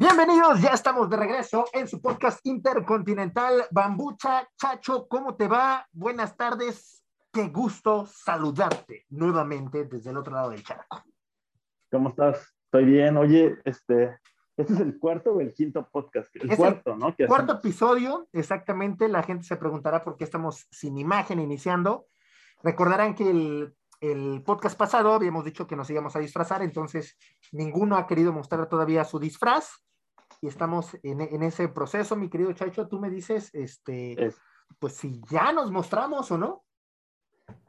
Bienvenidos, ya estamos de regreso en su podcast intercontinental. Bambucha, Chacho, ¿cómo te va? Buenas tardes, qué gusto saludarte nuevamente desde el otro lado del charco. ¿Cómo estás? Estoy bien. Oye, este, este es el cuarto o el quinto podcast. El cuarto, ¿no? cuarto episodio, exactamente. La gente se preguntará por qué estamos sin imagen iniciando. Recordarán que el el podcast pasado habíamos dicho que nos íbamos a disfrazar, entonces ninguno ha querido mostrar todavía su disfraz y estamos en, ese proceso, mi querido Chacho, tú me dices, este, pues si ya nos mostramos o no.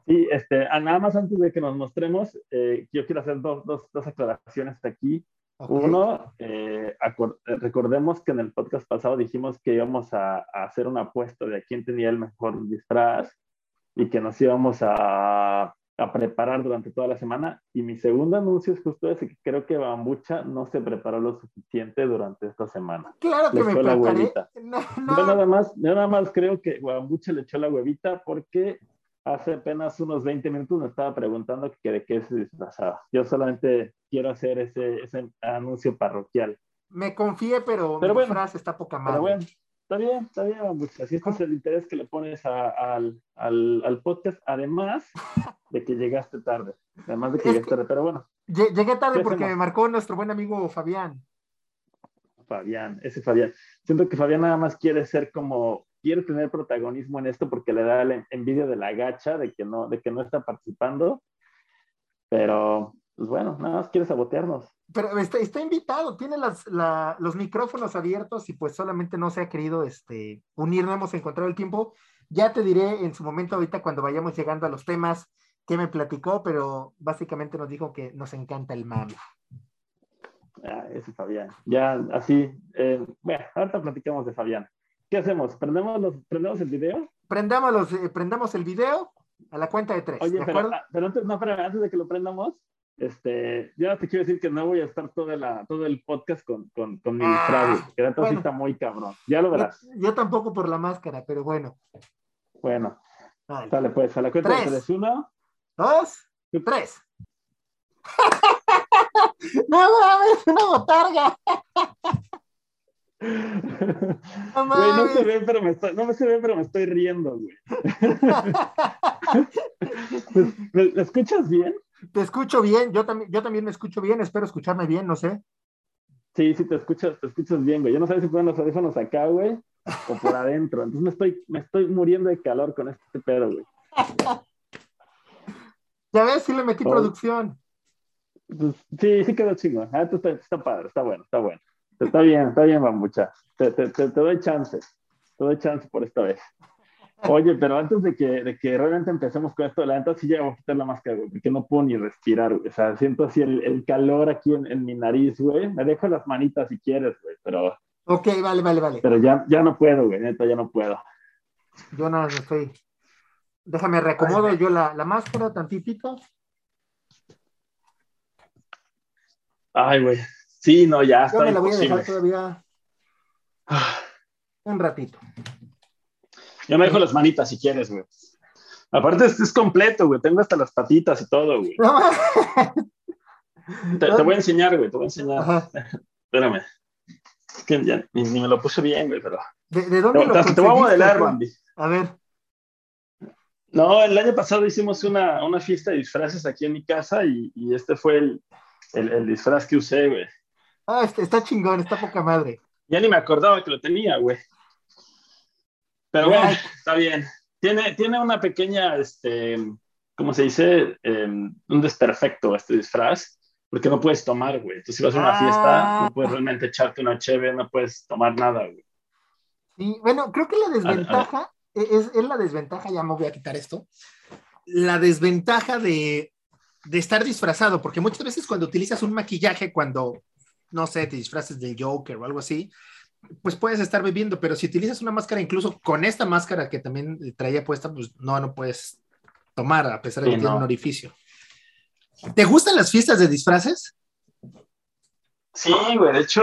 Sí, este, nada más antes de que nos mostremos, eh, yo quiero hacer dos, dos, dos aclaraciones aquí. Uno, eh, recordemos que en el podcast pasado dijimos que íbamos a, a, hacer una apuesta de quién tenía el mejor disfraz y que nos íbamos a a preparar durante toda la semana. Y mi segundo anuncio es justo ese, que creo que Bambucha no se preparó lo suficiente durante esta semana. Claro que me echó la huevita. Yo, nada más, yo nada más creo que Bambucha le echó la huevita porque hace apenas unos 20 minutos me estaba preguntando que de qué se disfrazaba. Yo solamente quiero hacer ese, ese anuncio parroquial. Me confié, pero, pero mi frase está poca madre. Pero bueno, Está bien, está bien, Bambucha. Si este es el interés que le pones al, al, al, podcast, además de que llegaste tarde. Además de que llegaste tarde, pero bueno. Llegué tarde porque me marcó nuestro buen amigo Fabián. Fabián, ese Fabián. Siento que Fabián nada más quiere ser como, quiere tener protagonismo en esto porque le da la envidia de la gacha de que no, de que no está participando. Pero, pues bueno, nada más quiere sabotearnos pero está, invitado, tiene las, los micrófonos abiertos y pues solamente no se ha querido este, unir, no hemos encontrado el tiempo. Ya te diré en su momento ahorita cuando vayamos llegando a los temas que me platicó, pero básicamente nos dijo que nos encanta el mame. Ah, ese Fabián. Ya así, eh, bueno, ahorita platicamos de Fabián. ¿Qué hacemos? ¿Prendemos, los, ¿prendemos el video? Prendamos, los, eh, prendamos el video a la cuenta de tres. Oye, pero, ah, pero, antes, no, pero antes de que lo prendamos, este, ya te quiero decir que no voy a estar toda la, todo el podcast con, con, con mi ah, que la bueno, está muy cabrón. Ya lo verás. Yo, tampoco por la máscara, pero bueno. Bueno. Vale. pues, a la cuenta tres, de tres. Uno. Dos. Tres. no mames, una botarga. No, güey, no se ve, pero me estoy, no se ve, pero me estoy riendo, güey. ¿Me, ¿Me, escuchas bien? Te escucho bien, yo también, yo también me escucho bien, espero escucharme bien, no sé. Sí, sí, te escuchas, te escuchas bien, güey. Yo no sé si ponen los audífonos acá, güey, o por adentro. Entonces me estoy, me estoy muriendo de calor con este pedo, güey. ya ves, sí le metí oh. producción. Pues, sí, sí quedó chingo. Ah, está, está, padre, está bueno, está bueno. Está bien, está bien, mamucha. Te, te, te, te doy chance. Te doy chance por esta vez. Oye, pero antes de que, de que realmente empecemos con esto, la neta sí ya voy a quitar la máscara, güey, porque no puedo ni respirar, güey. O sea, siento así el, el calor aquí en, en, mi nariz, güey. Me dejo las manitas si quieres, güey, pero... Ok, vale, vale, vale. Pero ya, ya no puedo, güey, neta, ya no puedo. Yo no, estoy... Déjame reacomodo yo la, la máscara tantitito. Ay, güey. Sí, no, ya está. Yo me la voy a dejar todavía un ratito. Yo me dejo las manitas si quieres, güey. Aparte, es, es completo, güey. Tengo hasta las patitas y todo, güey. te, voy a enseñar, güey. Te voy a enseñar. Espérame. Es que ya ni, me lo puse bien, güey, pero. ¿De, dónde te, lo te, voy a modelar, Bambi. A ver. No, el año pasado hicimos una, una fiesta de disfraces aquí en mi casa y, y este fue el, el, el, disfraz que usé, güey. Ah, este, está chingón, está poca madre. Ya ni me acordaba que lo tenía, güey. Pero bueno, está bien. Tiene, tiene una pequeña, este, ¿cómo se dice? Um, un desperfecto este disfraz, porque no puedes tomar, güey. Entonces, si vas a una fiesta, no ah. puedes realmente echarte una cheve, no puedes tomar nada, güey. Sí, bueno, creo que la desventaja, e, Es, es, la desventaja, ya me voy a quitar esto, la desventaja de, de estar disfrazado, porque muchas veces cuando utilizas un maquillaje, cuando, no sé, te disfraces del Joker o algo así, pues puedes estar bebiendo, pero si utilizas una máscara, incluso con esta máscara que también traía puesta, pues no, no puedes tomar, a pesar de que tiene un orificio. ¿Te gustan las fiestas de disfraces? Sí, güey, de hecho,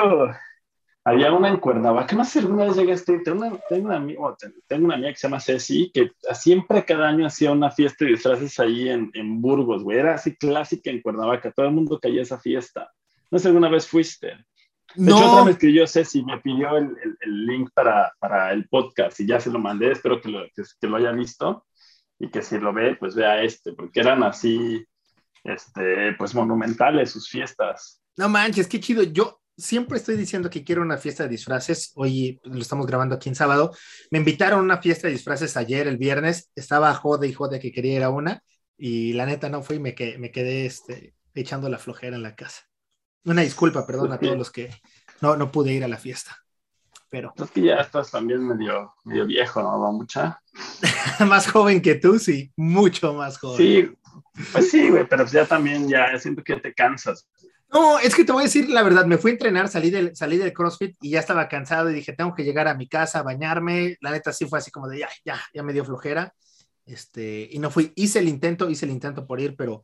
había una en Cuernavaca, no sé alguna vez llegaste, tengo una, tengo una, tengo una amiga que se llama Ceci, que siempre cada año hacía una fiesta de disfraces ahí en, en Burgos, güey, era así clásica en Cuernavaca, todo el mundo caía a esa fiesta. No sé si alguna vez fuiste. De hecho, otra vez que yo sé si me pidió el, el, link para, para, el podcast y ya se lo mandé, espero que lo, que, lo haya visto y que si lo ve, pues vea este, porque eran así, este, pues monumentales sus fiestas. No manches, qué chido. Yo siempre estoy diciendo que quiero una fiesta de disfraces. Hoy lo estamos grabando aquí en sábado. Me invitaron a una fiesta de disfraces ayer, el viernes. Estaba jode y jode que quería ir a una y la neta no fui y me, quedé, me quedé este, echando la flojera en la casa. Una disculpa, perdón a todos los que no, no pude ir a la fiesta. Pero. Es que ya estás también medio, medio viejo, ¿no? ¿Va mucha? más joven que tú, sí, mucho más joven. Sí, pues sí, güey, pero ya también ya siento que te cansas. No, es que te voy a decir la verdad, me fui a entrenar, salí del, salí del CrossFit y ya estaba cansado y dije, tengo que llegar a mi casa, bañarme. La neta sí fue así como de, ya, ya, ya me dio flojera. Este, y no fui, hice el intento, hice el intento por ir, pero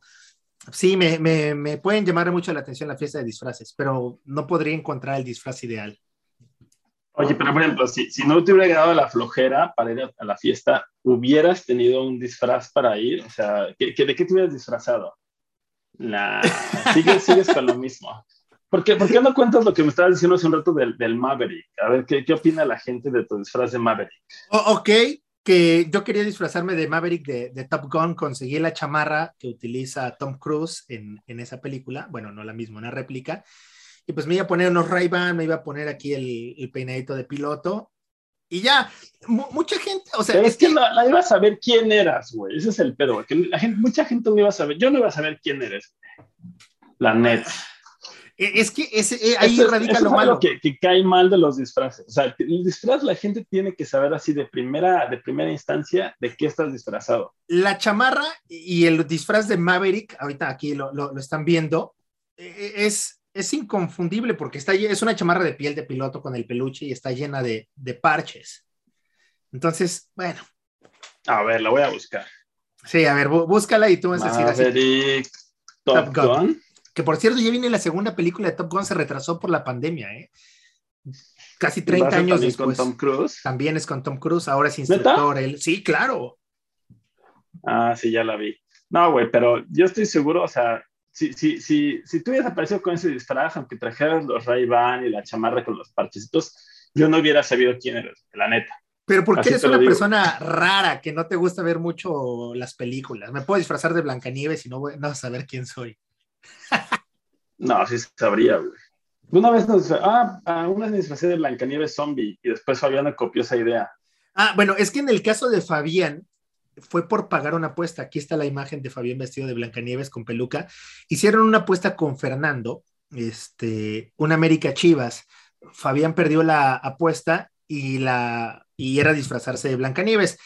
sí, me, me, me pueden llamar mucho la atención la fiesta de disfraces, pero no podría encontrar el disfraz ideal. Oye, pero por ejemplo, si, si no te hubiera quedado la flojera para ir a, la fiesta, ¿hubieras tenido un disfraz para ir? O sea, ¿de qué te hubieras disfrazado? La... Sigues, sigues con lo mismo. ¿Por qué, ¿Por qué, no cuentas lo que me estabas diciendo hace un rato del, del Maverick? A ver, ¿qué, ¿qué, opina la gente de tu disfraz de Maverick? ok, que yo quería disfrazarme de Maverick de, de, Top Gun, conseguí la chamarra que utiliza Tom Cruise en, en, esa película, bueno, no la misma, una réplica, y pues me iba a poner unos Ray-Ban, me iba a poner aquí el, el peinadito de piloto, y ya, mucha gente, o sea, es, que, la, la, iba a saber quién eras, güey, ese es el pedo, que la gente, mucha gente no iba a saber, yo no iba a saber quién eres, la net. E, es que ese, eh, ahí radica lo malo. Que, que, cae mal de los disfraces. O sea, el disfraz la gente tiene que saber así de primera, de primera instancia de qué estás disfrazado. La chamarra y el disfraz de Maverick, ahorita aquí lo, lo, lo están viendo, e, e, es, es inconfundible porque está, es una chamarra de piel de piloto con el peluche y está llena de, de parches. Entonces, bueno. A ver, la voy a buscar. Sí, a ver, búscala y tú vas a decir así. Top, Top Gun. Que por cierto, ya viene la segunda película de Top Gun, se retrasó por la pandemia, ¿eh? Casi 30 años después. con Tom Cruise? También es con Tom Cruise, ahora es instructor. Él. Sí, claro. Ah, sí, ya la vi. No, güey, pero yo estoy seguro, o sea, si, si, si, si tú hubieras aparecido con ese disfraz, aunque trajeras los Ray-Ban y la chamarra con los parchecitos, yo no hubiera sabido quién eres, la neta. Pero porque eres una persona rara que no te gusta ver mucho las películas. Me puedo disfrazar de Blancanieves y no voy no a saber quién soy. No, sí sabría, güey. Una vez nos ah, una vez me disfrazé de Blancanieves zombie y después Fabián copió esa idea. Ah, bueno, es que en el caso de Fabián fue por pagar una apuesta. Aquí está la imagen de Fabián vestido de Blancanieves con peluca. Hicieron una apuesta con Fernando, este, un América Chivas. Fabián perdió la apuesta y la y era disfrazarse de Blancanieves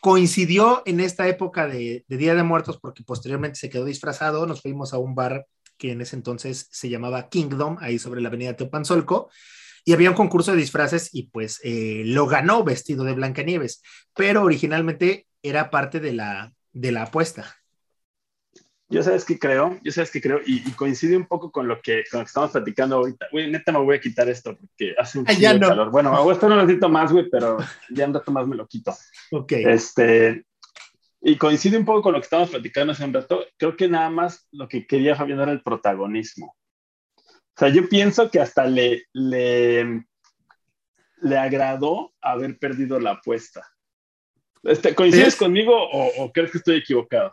coincidió en esta época de, Día de Muertos porque posteriormente se quedó disfrazado, nos fuimos a un bar que en ese entonces se llamaba Kingdom, ahí sobre la avenida Teopanzolco, y había un concurso de disfraces y pues eh, lo ganó vestido de Blancanieves, pero originalmente era parte de la, de la apuesta. Yo sabes que creo, yo sabes que creo, y, coincide un poco con lo, que, con lo que estamos platicando ahorita. Güey, neta me voy a quitar esto porque hace un ah, ya no. calor. Bueno, a estar un ratito más, güey, pero ya un rato más me lo quito. Ok. Este, y coincide un poco con lo que estamos platicando hace un rato. Creo que nada más lo que quería Fabián era el protagonismo. O sea, yo pienso que hasta le, le, le agradó haber perdido la apuesta. Este, ¿Coincides conmigo o, o crees que estoy equivocado?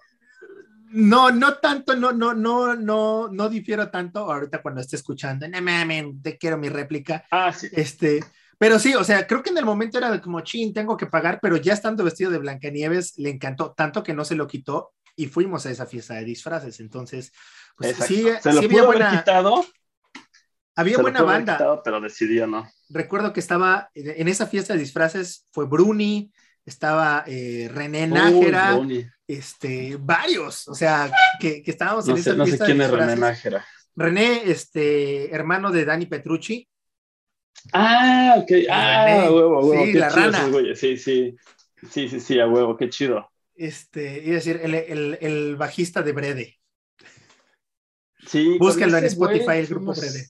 No, no tanto, no, no, no, no, no difiero tanto ahorita cuando esté escuchando, no mames, te quiero mi réplica. Ah, sí. Este, pero sí, o sea, creo que en el momento era como, chin, tengo que pagar, pero ya estando vestido de Blancanieves, le encantó tanto que no se lo quitó y fuimos a esa fiesta de disfraces. Entonces, pues sí, se lo había buena, quitado. Había buena banda. Quitado, pero decidió no. Recuerdo que estaba en esa fiesta de disfraces, fue Bruni, estaba eh, René Nájera, este, varios, o sea, que, que estábamos en esa no fiesta. No sé quién es René Nájera. René, este, hermano de Dani Petrucci. Ah, ok. Ah, huevo, huevo. Sí, la rana. Sí, sí. Sí, sí, sí, a huevo, qué chido. Este, iba a decir, el, el, el bajista de Brede. Sí. Búsquenlo en Spotify, el grupo Brede.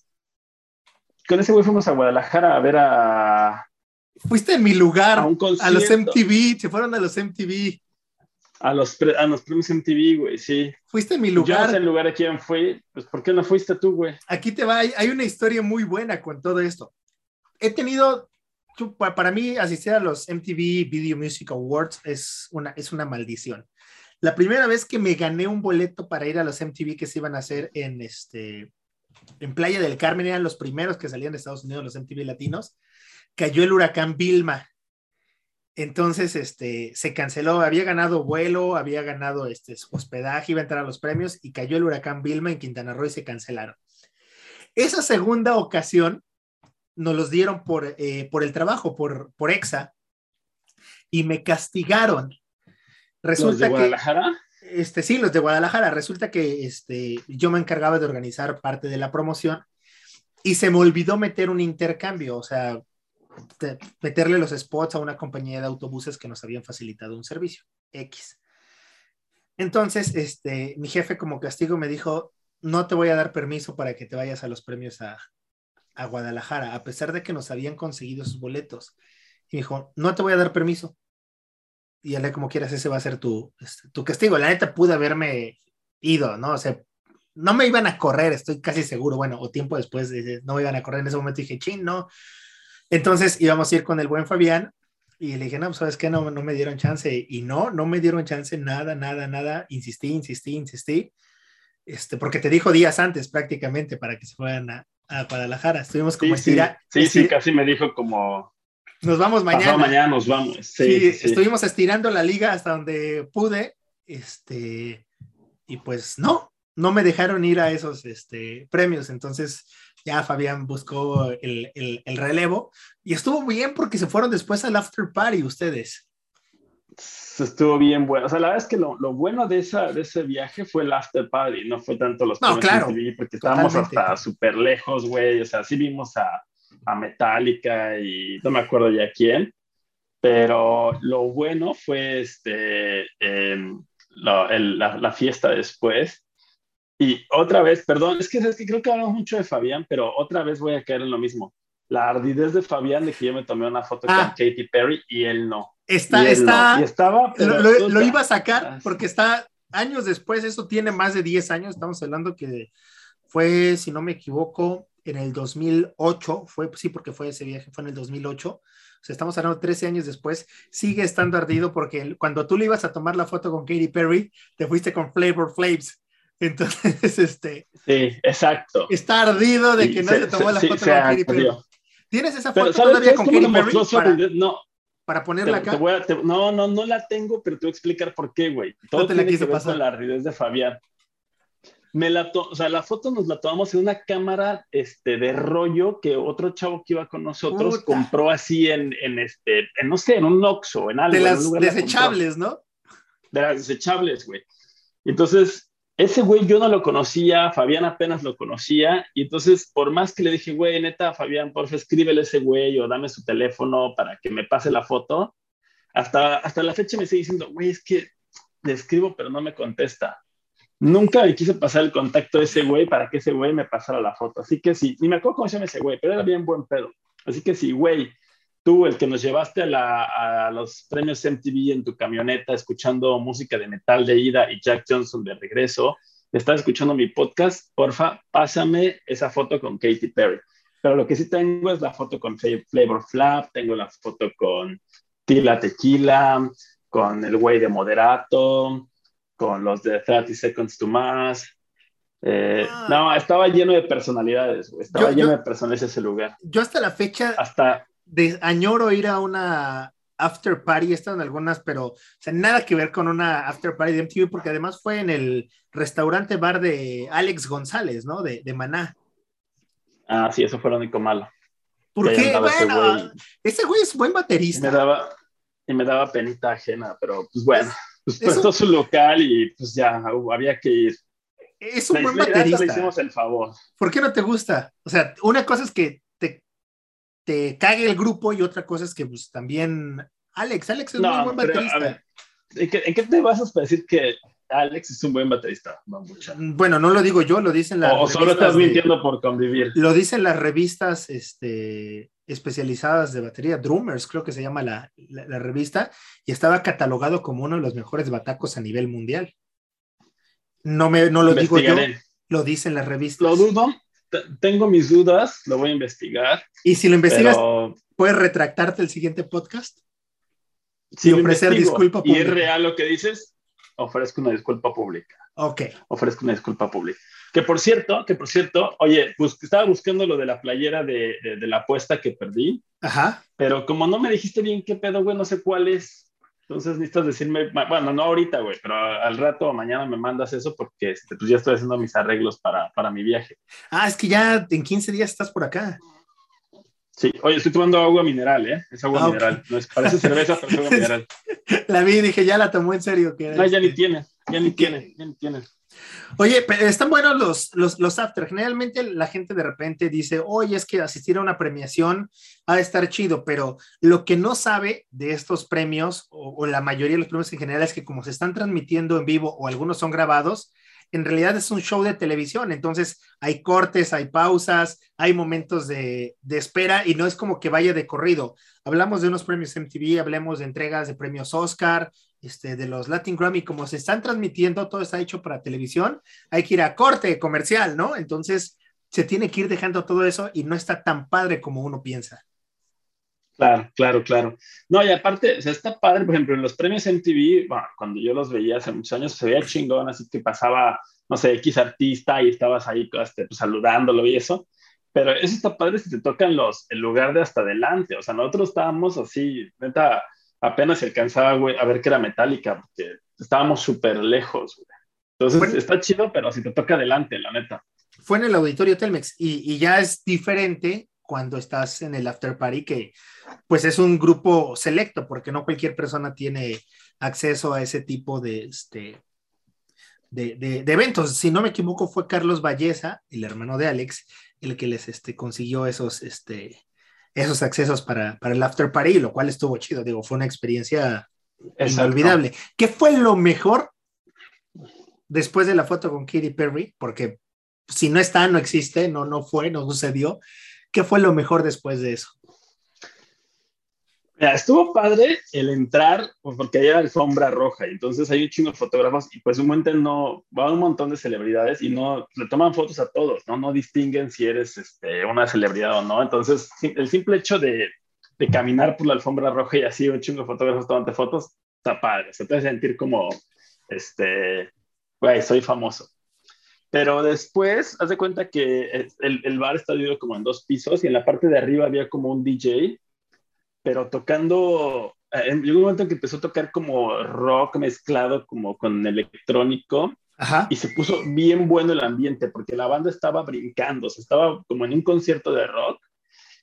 Con ese güey fuimos a Guadalajara a ver a Fuiste en mi lugar, a, los MTV, se fueron a los MTV. A los, a los premios MTV, güey, sí. Fuiste en mi lugar. Yo no sé el lugar a quién fui, pues ¿por qué no fuiste tú, güey? Aquí te va, hay una historia muy buena con todo esto. He tenido, para mí, asistir a los MTV Video Music Awards es una, es una maldición. La primera vez que me gané un boleto para ir a los MTV que se iban a hacer en, este, en Playa del Carmen, eran los primeros que salían de Estados Unidos, los MTV latinos, cayó el huracán Vilma entonces, este, se canceló, había ganado vuelo, había ganado este, hospedaje, iba a entrar a los premios y cayó el huracán Vilma en Quintana Roo y se cancelaron. Esa segunda ocasión nos los dieron por, eh, por el trabajo, por, por EXA, y me castigaron. Resulta ¿Los de Guadalajara? Que, este, sí, los de Guadalajara. Resulta que este, yo me encargaba de organizar parte de la promoción y se me olvidó meter un intercambio, o sea, meterle los spots a una compañía de autobuses que nos habían facilitado un servicio X. Entonces, este, mi jefe como castigo me dijo, no te voy a dar permiso para que te vayas a los premios a, a Guadalajara, a pesar de que nos habían conseguido sus boletos. Y dijo, no te voy a dar permiso. Y le como quieras, ese va a ser tu, este, tu castigo. La neta pude haberme ido, ¿no? O sea, no me iban a correr, estoy casi seguro. Bueno, o tiempo después no me iban a correr. En ese momento dije, chin, no, entonces íbamos a ir con el buen Fabián y le dije, no, pues, sabes qué, no, no me dieron chance. Y no, no me dieron chance, nada, nada, nada. Insistí, insistí, insistí. Este, porque te dijo días antes prácticamente para que se fueran a, a Guadalajara. Estuvimos como sí, Sí, sí, casi me dijo como... Nos vamos mañana. mañana nos vamos. Sí, estuvimos estirando la liga hasta donde pude. Este, y pues no, no me dejaron ir a esos este, premios. Entonces, ya Fabián buscó el, relevo y estuvo bien porque se fueron después al after party ustedes. Estuvo bien bueno. O sea, la verdad es que lo, bueno de, esa, de ese viaje fue el after party, no fue tanto los no, claro, porque estábamos hasta súper lejos, güey. O sea, sí vimos a, a Metallica y no me acuerdo ya quién, pero lo bueno fue este, em, la, la, fiesta después y otra vez, perdón, es que, es que creo que hablamos mucho de Fabián, pero otra vez voy a caer en lo mismo. La ardidez de Fabián de que yo me tomé una foto con ah. Katy Perry y él no. Está, está. Y estaba. lo, iba a sacar ah, porque está años después, eso tiene más de 10 años, estamos hablando que fue, si no me equivoco, en el 2008, fue, sí, porque fue ese viaje, fue en el 2008, o sea, estamos hablando 13 años después, sigue estando ardido porque cuando tú le ibas a tomar la foto con Katy Perry, te fuiste con Flavor Flaves. Entonces, este. Sí, exacto. Está ardido de que no se, tomó la foto con Katy Perry. ¿Tienes esa foto todavía con Katy Perry? Para, no. Para ponerla acá. no, no, no la tengo, pero te voy a explicar por qué, güey. Todo te la tiene que ver con la ardidez de Fabián. Me la o sea, la foto nos la tomamos en una cámara este, de rollo que otro chavo que iba con nosotros compró así en, en este, en, no sé, en un Oxxo, en algo. De las desechables, ¿no? De las desechables, güey. Entonces, ese güey yo no lo conocía, Fabián apenas lo conocía, y entonces por más que le dije, güey, neta, Fabián, por favor, escríbele a ese güey o dame su teléfono para que me pase la foto, hasta, hasta la fecha me sigue diciendo, güey, es que le escribo pero no me contesta. Nunca le quise pasar el contacto de ese güey para que ese güey me pasara la foto. Así que sí, ni me acuerdo cómo se llama ese güey, pero era bien buen pedo. Así que sí, güey, tú, el que nos llevaste a, los premios MTV en tu camioneta escuchando música de metal de ida y Jack Johnson de regreso, estás escuchando mi podcast, porfa, pásame esa foto con Katy Perry. Pero lo que sí tengo es la foto con Flavor Flap, tengo la foto con Tila Tequila, con el güey de Moderato, con los de 30 Seconds to Mars. Eh, ah. No, estaba lleno de personalidades, estaba lleno de personalidades ese lugar. Yo hasta la fecha, hasta de, añoro ir a una after party, están algunas, pero o sea, nada que ver con una after party de MTV, porque además fue en el restaurante bar de Alex González, ¿no? De, de Maná. Ah, sí, eso fue lo único malo. ¿Por qué? Bueno, ese güey. es buen baterista. Y me daba, y me daba penita ajena, pero pues bueno, pues prestó su local y pues ya había que ir. Es un buen baterista. Le hicimos el favor. ¿Por qué no te gusta? O sea, una cosa es que te cague el grupo y otra cosa es que pues también Alex, Alex es muy buen baterista. ¿en, qué, te basas para decir que Alex es un buen baterista. Bueno, no lo digo yo, lo dicen las. O solo estás mintiendo por convivir. Lo dicen las revistas este, especializadas de batería, Drummers, creo que se llama la, la, revista, y estaba catalogado como uno de los mejores batacos a nivel mundial. No, me, no lo digo yo, lo dicen las revistas. Lo dudo, tengo mis dudas, lo voy a investigar. Y si lo investigas, ¿puedes retractarte el siguiente podcast? Si ofrecer disculpa pública. Y es real lo que dices, ofrezco una disculpa pública. Ok. Ofrezco una disculpa pública. Que por cierto, que por cierto, oye, pues estaba buscando lo de la playera de, de, la apuesta que perdí. Ajá. Pero como no me dijiste bien qué pedo, güey, no sé cuál es. Entonces necesitas decirme, bueno, no ahorita, güey, pero al rato o mañana me mandas eso porque este, pues ya estoy haciendo mis arreglos para, para mi viaje. Ah, es que ya en 15 días estás por acá. Sí, oye, estoy tomando agua mineral, ¿eh? Es agua ah, mineral. No es, parece cerveza, pero es agua mineral. La vi y dije, ya la tomó en serio. Que no, ya ni tiene, ya ni tiene, ya ni tiene. Oye, están buenos los, los, los after. Generalmente la gente de repente dice, oye, es que asistir a una premiación ha de estar chido, pero lo que no sabe de estos premios, o, la mayoría de los premios en general, es que como se están transmitiendo en vivo o algunos son grabados, en realidad es un show de televisión, entonces hay cortes, hay pausas, hay momentos de, espera y no es como que vaya de corrido. Hablamos de unos premios MTV, hablemos de entregas de premios Oscar, este, de los Latin Grammy, como se están transmitiendo, todo está hecho para televisión, hay que ir a corte comercial, ¿no? Entonces se tiene que ir dejando todo eso y no está tan padre como uno piensa. Claro, claro, claro. No, y aparte, o sea, está padre, por ejemplo, en los premios MTV, bueno, cuando yo los veía hace muchos años, se veía chingón, así que pasaba, no sé, X artista y estabas ahí este, pues, saludándolo y eso. Pero eso está padre si te tocan los, el lugar de hasta adelante. O sea, nosotros estábamos así, neta, apenas se alcanzaba, güey, a ver que era metálica, porque estábamos súper lejos, güey. Entonces, está chido, pero si te toca adelante, la neta. Fue en el auditorio Telmex y, y ya es diferente cuando estás en el after party, que pues es un grupo selecto, porque no cualquier persona tiene acceso a ese tipo de, este, de, eventos. Si no me equivoco, fue Carlos Valleza, el hermano de Alex, el que les este, consiguió esos, este, esos accesos para, para el after party, lo cual estuvo chido, digo, fue una experiencia inolvidable. ¿Qué fue lo mejor después de la foto con Katy Perry? Porque si no está, no existe, no, no fue, no sucedió. ¿Qué fue lo mejor después de eso? Estuvo padre el entrar, pues, porque hay alfombra roja, y entonces hay un chingo de fotógrafos, y pues un montón no, va un montón de celebridades y no, le toman fotos a todos, ¿no? No distinguen si eres este, una celebridad o no. Entonces, el simple hecho de, caminar por la alfombra roja y así un chingo de fotógrafos tomando fotos, está padre, se te hace sentir como, este, güey, soy famoso. Pero después, haz de cuenta que el, el bar está dividido como en dos pisos y en la parte de arriba había como un DJ, pero tocando, eh, llegó un momento en que empezó a tocar como rock mezclado como con electrónico. Ajá. Y se puso bien bueno el ambiente porque la banda estaba brincando, o sea, estaba como en un concierto de rock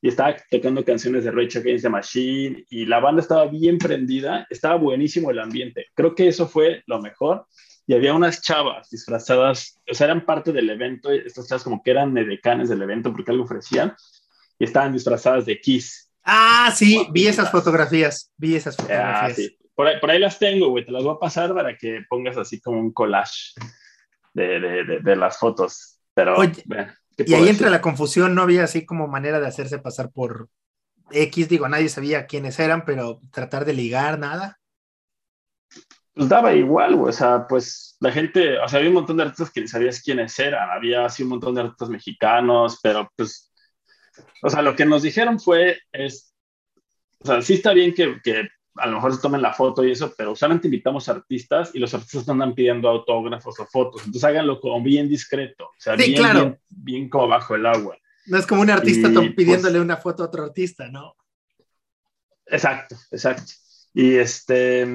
y estaba tocando canciones de Rage Against the Machine y la banda estaba bien prendida, estaba buenísimo el ambiente. Creo que eso fue lo mejor y había unas chavas disfrazadas, o sea, eran parte del evento, estas chavas como que eran decanes del evento porque algo ofrecían, y estaban disfrazadas de Kiss. Ah, sí, vi esas fotografías, vi esas ah, fotografías. sí. por, ahí, por, ahí, las tengo, güey, te las voy a pasar para que pongas así como un collage de, de, de, las fotos. Pero, Oye, y ahí entra la confusión, no había así como manera de hacerse pasar por X, digo, nadie sabía quiénes eran, pero tratar de ligar, nada pues daba igual, güey. O sea, pues la gente, o sea, había un montón de artistas que ni sabías quiénes eran. Había así un montón de artistas mexicanos, pero pues, o sea, lo que nos dijeron fue, es, o sea, sí está bien que, que a lo mejor se tomen la foto y eso, pero usualmente invitamos artistas y los artistas no andan pidiendo autógrafos o fotos. Entonces háganlo como bien discreto, o sea, bien, bien, bien, como bajo el agua. No es como un artista pues pidiéndole una foto a otro artista, ¿no? Exacto, exacto. Y este,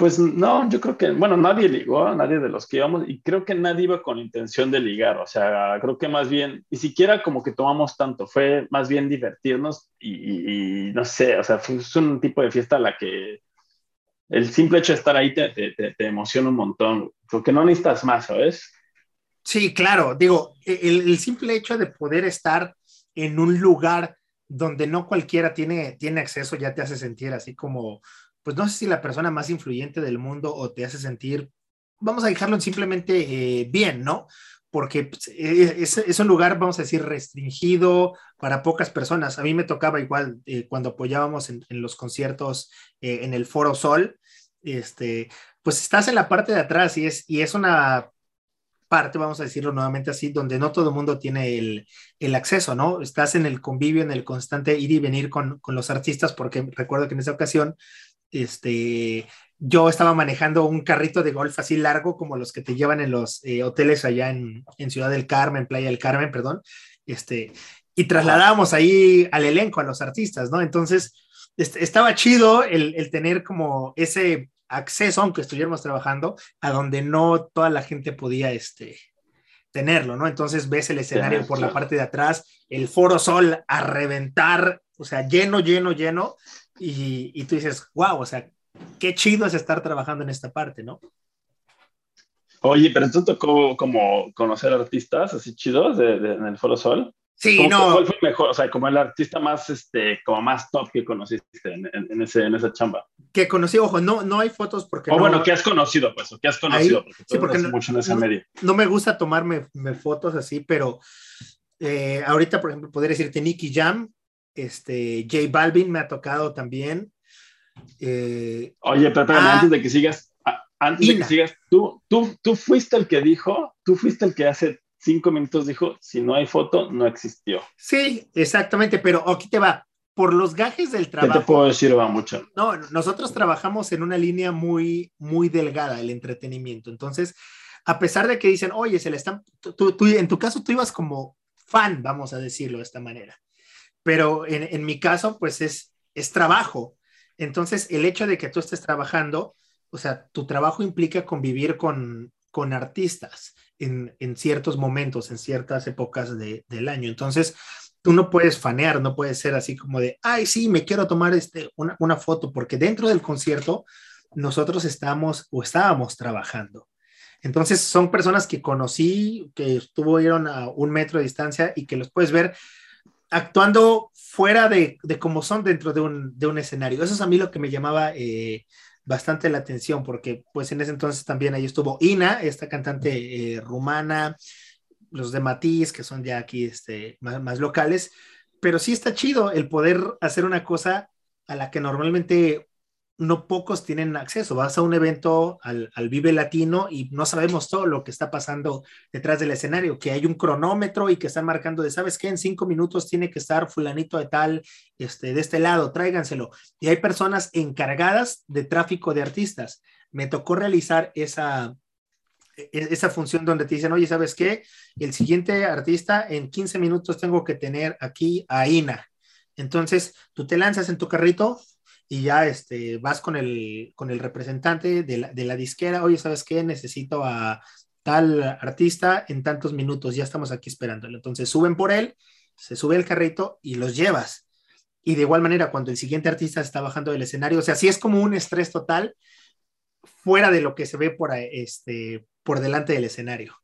pues no, yo creo que, bueno, nadie ligó, nadie de los que íbamos, y creo que nadie iba con la intención de ligar, o sea, creo que más bien, ni siquiera como que tomamos tanto, fue más bien divertirnos y, no sé, o sea, fue un tipo de fiesta a la que el simple hecho de estar ahí te, emociona un montón, porque no necesitas más, ¿sabes? Sí, claro, digo, el, el, simple hecho de poder estar en un lugar donde no cualquiera tiene, tiene acceso ya te hace sentir así como pues no sé si la persona más influyente del mundo o te hace sentir vamos a dejarlo en simplemente bien, ¿no? porque pues, e, es, un lugar, vamos a decir, restringido para pocas personas. A mí me tocaba igual eh, cuando apoyábamos en, los conciertos eh, en el Foro Sol, este, pues estás en la parte de atrás y es, y es una parte, vamos a decirlo nuevamente así, donde no todo el mundo tiene el, el, acceso, ¿no? Estás en el convivio, en el constante ir y venir con, con los artistas, porque recuerdo que en esa ocasión este, yo estaba manejando un carrito de golf así largo como los que te llevan en los eh, hoteles allá en, Ciudad del Carmen, Playa del Carmen, perdón, este, y trasladábamos ahí al elenco, a los artistas, ¿no? Entonces, este, estaba chido el, tener como ese acceso, aunque estuviéramos trabajando, a donde no toda la gente podía, este, tenerlo, ¿no? Entonces ves el escenario por la parte de atrás, el foro sol a reventar, o sea, lleno, lleno, lleno, y, y tú dices, wow, o sea, qué chido es estar trabajando en esta parte, ¿no? Oye, pero tú tocó como conocer artistas así chidos en el Foro Sol. Sí, no. ¿Cuál fue mejor? O sea, como el artista más, este, como más top que conociste en, ese, en esa chamba. Que conocí, ojo, no, no hay fotos porque. O bueno, que has conocido, pues, o que has conocido, porque sí, porque no, mucho en ese medio. No me gusta tomarme fotos así, pero eh, ahorita, por ejemplo, podría decirte Nicky Jam, este, J Balvin me ha tocado también. Eh, Oye, pero, ah, antes de que sigas, antes de que sigas, tú, tú, tú fuiste el que dijo, tú fuiste el que hace cinco minutos dijo, si no hay foto, no existió. Sí, exactamente, pero aquí te va. Por los gajes del trabajo. ¿Qué te puedo decir? Va mucho. No, nosotros trabajamos en una línea muy, muy delgada, el entretenimiento. Entonces, a pesar de que dicen, oye, se le están, tú, tú, en tu caso tú ibas como fan, vamos a decirlo de esta manera. Pero en, en mi caso, pues es, es trabajo. Entonces, el hecho de que tú estés trabajando, o sea, tu trabajo implica convivir con, con artistas en, en, ciertos momentos, en ciertas épocas de, del año. Entonces, tú no puedes fanear, no puedes ser así como de, ay, sí, me quiero tomar este, una, una foto, porque dentro del concierto nosotros estamos o estábamos trabajando. Entonces, son personas que conocí, que estuvieron a un metro de distancia y que los puedes ver actuando fuera de, de como son dentro de un, de un, escenario. Eso es a mí lo que me llamaba eh, bastante la atención, porque pues en ese entonces también ahí estuvo Ina, esta cantante eh, rumana, los de Matiz, que son ya aquí este, más, más locales, pero sí está chido el poder hacer una cosa a la que normalmente no pocos tienen acceso. Vas a un evento al, Vive Latino y no sabemos todo lo que está pasando detrás del escenario, que hay un cronómetro y que están marcando de, ¿sabes qué? En cinco minutos tiene que estar fulanito de tal, este, de este lado, tráiganselo. Y hay personas encargadas de tráfico de artistas. Me tocó realizar esa, e, esa función donde te dicen, oye, ¿sabes qué? El siguiente artista en 15 minutos tengo que tener aquí a Ina. Entonces, tú te lanzas en tu carrito, y ya este, vas con el, con el representante de la, de la disquera, oye, ¿sabes qué? Necesito a tal artista en tantos minutos, ya estamos aquí esperándolo. Entonces suben por él, se sube el carrito y los llevas. Y de igual manera, cuando el siguiente artista está bajando del escenario, o sea, sí es como un estrés total fuera de lo que se ve por, este, por delante del escenario.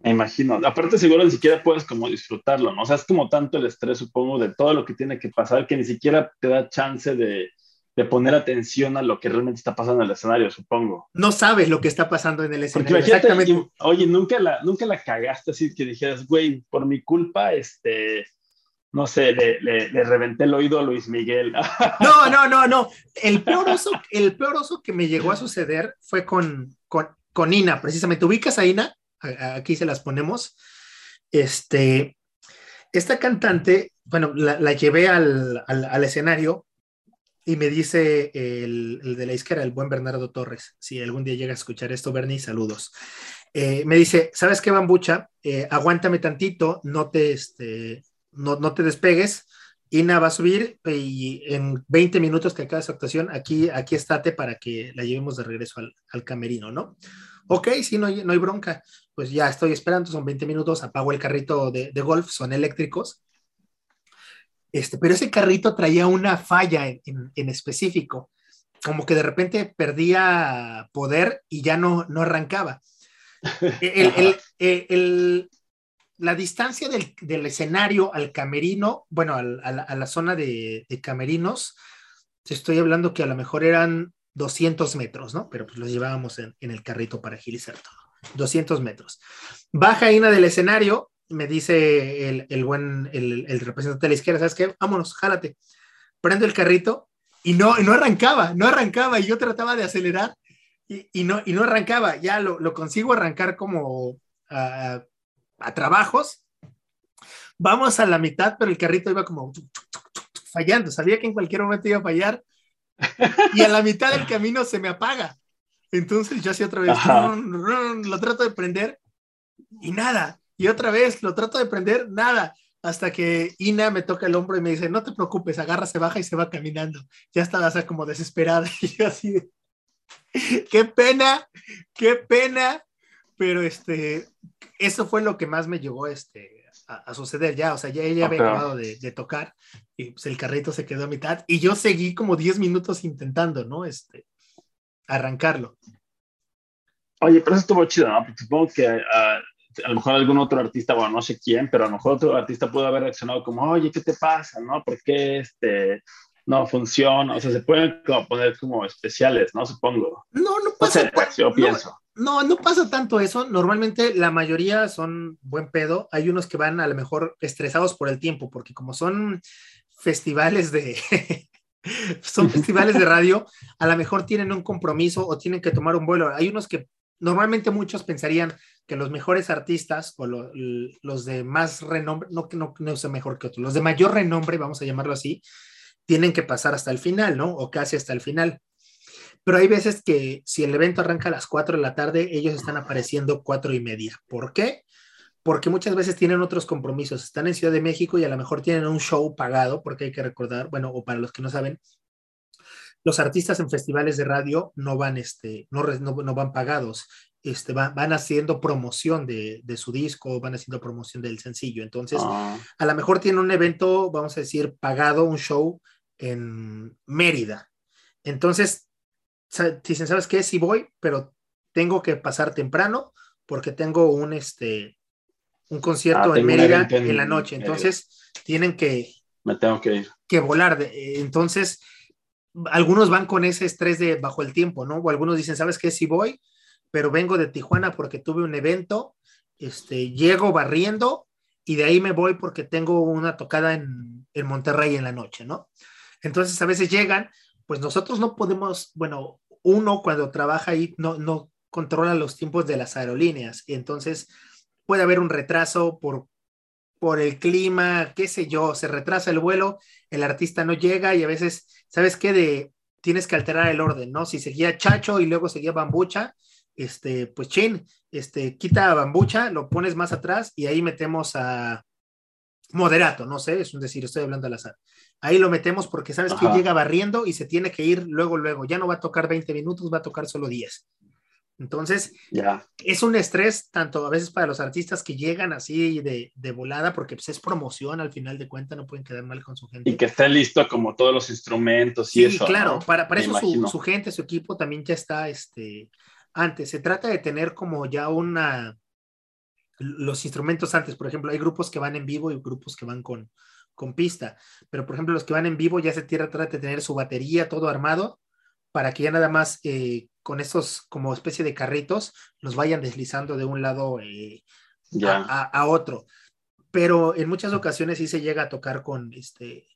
Me imagino. Aparte, seguro ni siquiera puedes como disfrutarlo, ¿no? O sea, es como tanto el estrés, supongo, de todo lo que tiene que pasar, que ni siquiera te da chance de, de poner atención a lo que realmente está pasando en el escenario, supongo. No sabes lo que está pasando en el escenario. Exactamente. oye, nunca la, nunca la cagaste así que dijeras, güey, por mi culpa, este, no sé, le, le, le, reventé el oído a Luis Miguel. No, no, no, no. El peor oso, el peor oso que me llegó a suceder fue con, con, con Ina, precisamente. ¿Ubicas a Ina? Aquí se las ponemos. Este, esta cantante, bueno, la, llevé al, escenario y me dice el, de la izquierda, el buen Bernardo Torres, si algún día llega a escuchar esto, Bernie, saludos. Eh, me dice, ¿sabes qué, Bambucha? Eh, aguántame tantito, no te, este, no, te despegues. Ina va a subir y en 20 minutos que acabe su actuación, aquí, aquí estate para que la llevemos de regreso al, al camerino, ¿no? Ok, sí, no no hay bronca. Pues ya estoy esperando, son 20 minutos, apago el carrito de, golf, son eléctricos. Este, pero ese carrito traía una falla en, específico, como que de repente perdía poder y ya no, no arrancaba. El, la distancia del, escenario al camerino, bueno, a, la, zona de, de camerinos, estoy hablando que a lo mejor eran 200 metros, ¿no? Pero pues los llevábamos en, el carrito para agilizar todo. 200 metros. Baja Ina del escenario, me dice el, buen, el, representante de la izquierda, ¿sabes qué? Vámonos, jálate. Prendo el carrito y no, no arrancaba, no arrancaba y yo trataba de acelerar y, no, y no arrancaba. Ya lo, lo consigo arrancar como a, a, trabajos. Vamos a la mitad, pero el carrito iba como fallando. Sabía que en cualquier momento iba a fallar y a la mitad del camino se me apaga. Entonces yo así otra vez, lo trato de prender y nada. Y otra vez lo trato de prender, nada. Hasta que Ina me toca el hombro y me dice, no te preocupes, agarra, se baja y se va caminando. Ya estaba o como desesperada. Y yo así, qué pena, qué pena. Pero este, eso fue lo que más me llegó este, a, suceder ya. O sea, ya ella había acabado de, de, tocar y pues el carrito se quedó a mitad y yo seguí como 10 minutos intentando, ¿no? Este, arrancarlo. Oye, pero eso estuvo chido, ¿no? Porque supongo que ah, a lo mejor algún otro artista, bueno, no sé quién, pero a lo mejor otro artista pudo haber reaccionado como, oye, ¿qué te pasa? ¿No? ¿Por qué este, no funciona? O sea, se pueden como poner como especiales, ¿no? Supongo. No, no pasa. No yo pienso. No, no pasa tanto eso. Normalmente la mayoría son buen pedo. Hay unos que van a lo mejor estresados por el tiempo, porque como son festivales de... son festivales de radio, a lo mejor tienen un compromiso o tienen que tomar un vuelo. Hay unos que normalmente muchos pensarían que los mejores artistas o los de más renombre, no que no, no sea mejor que otros, los de mayor renombre, vamos a llamarlo así, tienen que pasar hasta el final, ¿no? O casi hasta el final. Pero hay veces que si el evento arranca a las 4 de la tarde, ellos están apareciendo cuatro y media. ¿Por qué? Porque muchas veces tienen otros compromisos. Están en Ciudad de México y a lo mejor tienen un show pagado, porque hay que recordar, bueno, o para los que no saben, los artistas en festivales de radio no van, este, no, no, van pagados, este, van, van haciendo promoción de, de, su disco, van haciendo promoción del sencillo. Entonces, ah. a lo mejor tienen un evento, vamos a decir, pagado, un show en Mérida. Entonces, dicen, ¿sabes qué? Sí voy, pero tengo que pasar temprano porque tengo un, este, un concierto ah, en Mérida en, la noche. Entonces, tienen que, Me tengo que, ir. que volar. Entonces, algunos van con ese estrés de bajo el tiempo, ¿no? O algunos dicen, ¿sabes qué? Sí voy, pero vengo de Tijuana porque tuve un evento, este, llego barriendo y de ahí me voy porque tengo una tocada en, en Monterrey en la noche, ¿no? Entonces, a veces llegan, pues nosotros no podemos, bueno, uno cuando trabaja ahí no, no controla los tiempos de las aerolíneas. Y entonces, puede haber un retraso por, por el clima, qué sé yo, se retrasa el vuelo, el artista no llega y a veces, ¿sabes qué? De, tienes que alterar el orden, ¿no? Si seguía Chacho y luego seguía Bambucha, este, pues chin, este, quita a Bambucha, lo pones más atrás y ahí metemos a Moderato, no sé, es un decir, estoy hablando al azar. Ahí lo metemos porque sabes que llega barriendo y se tiene que ir luego, luego. Ya no va a tocar 20 minutos, va a tocar solo 10. Entonces, es un estrés tanto a veces para los artistas que llegan así de, de volada, porque pues, es promoción al final de cuentas, no pueden quedar mal con su gente. Y que esté listo como todos los instrumentos y sí, claro, para, para eso su, su, gente, su equipo también ya está este, antes. Se trata de tener como ya una, los instrumentos antes, por ejemplo, hay grupos que van en vivo y grupos que van con, con pista, pero por ejemplo los que van en vivo ya se trata de tener su batería todo armado para que ya nada más eh, con estos como especie de carritos los vayan deslizando de un lado eh, a, otro. Pero en muchas ocasiones sí se llega a tocar con, este,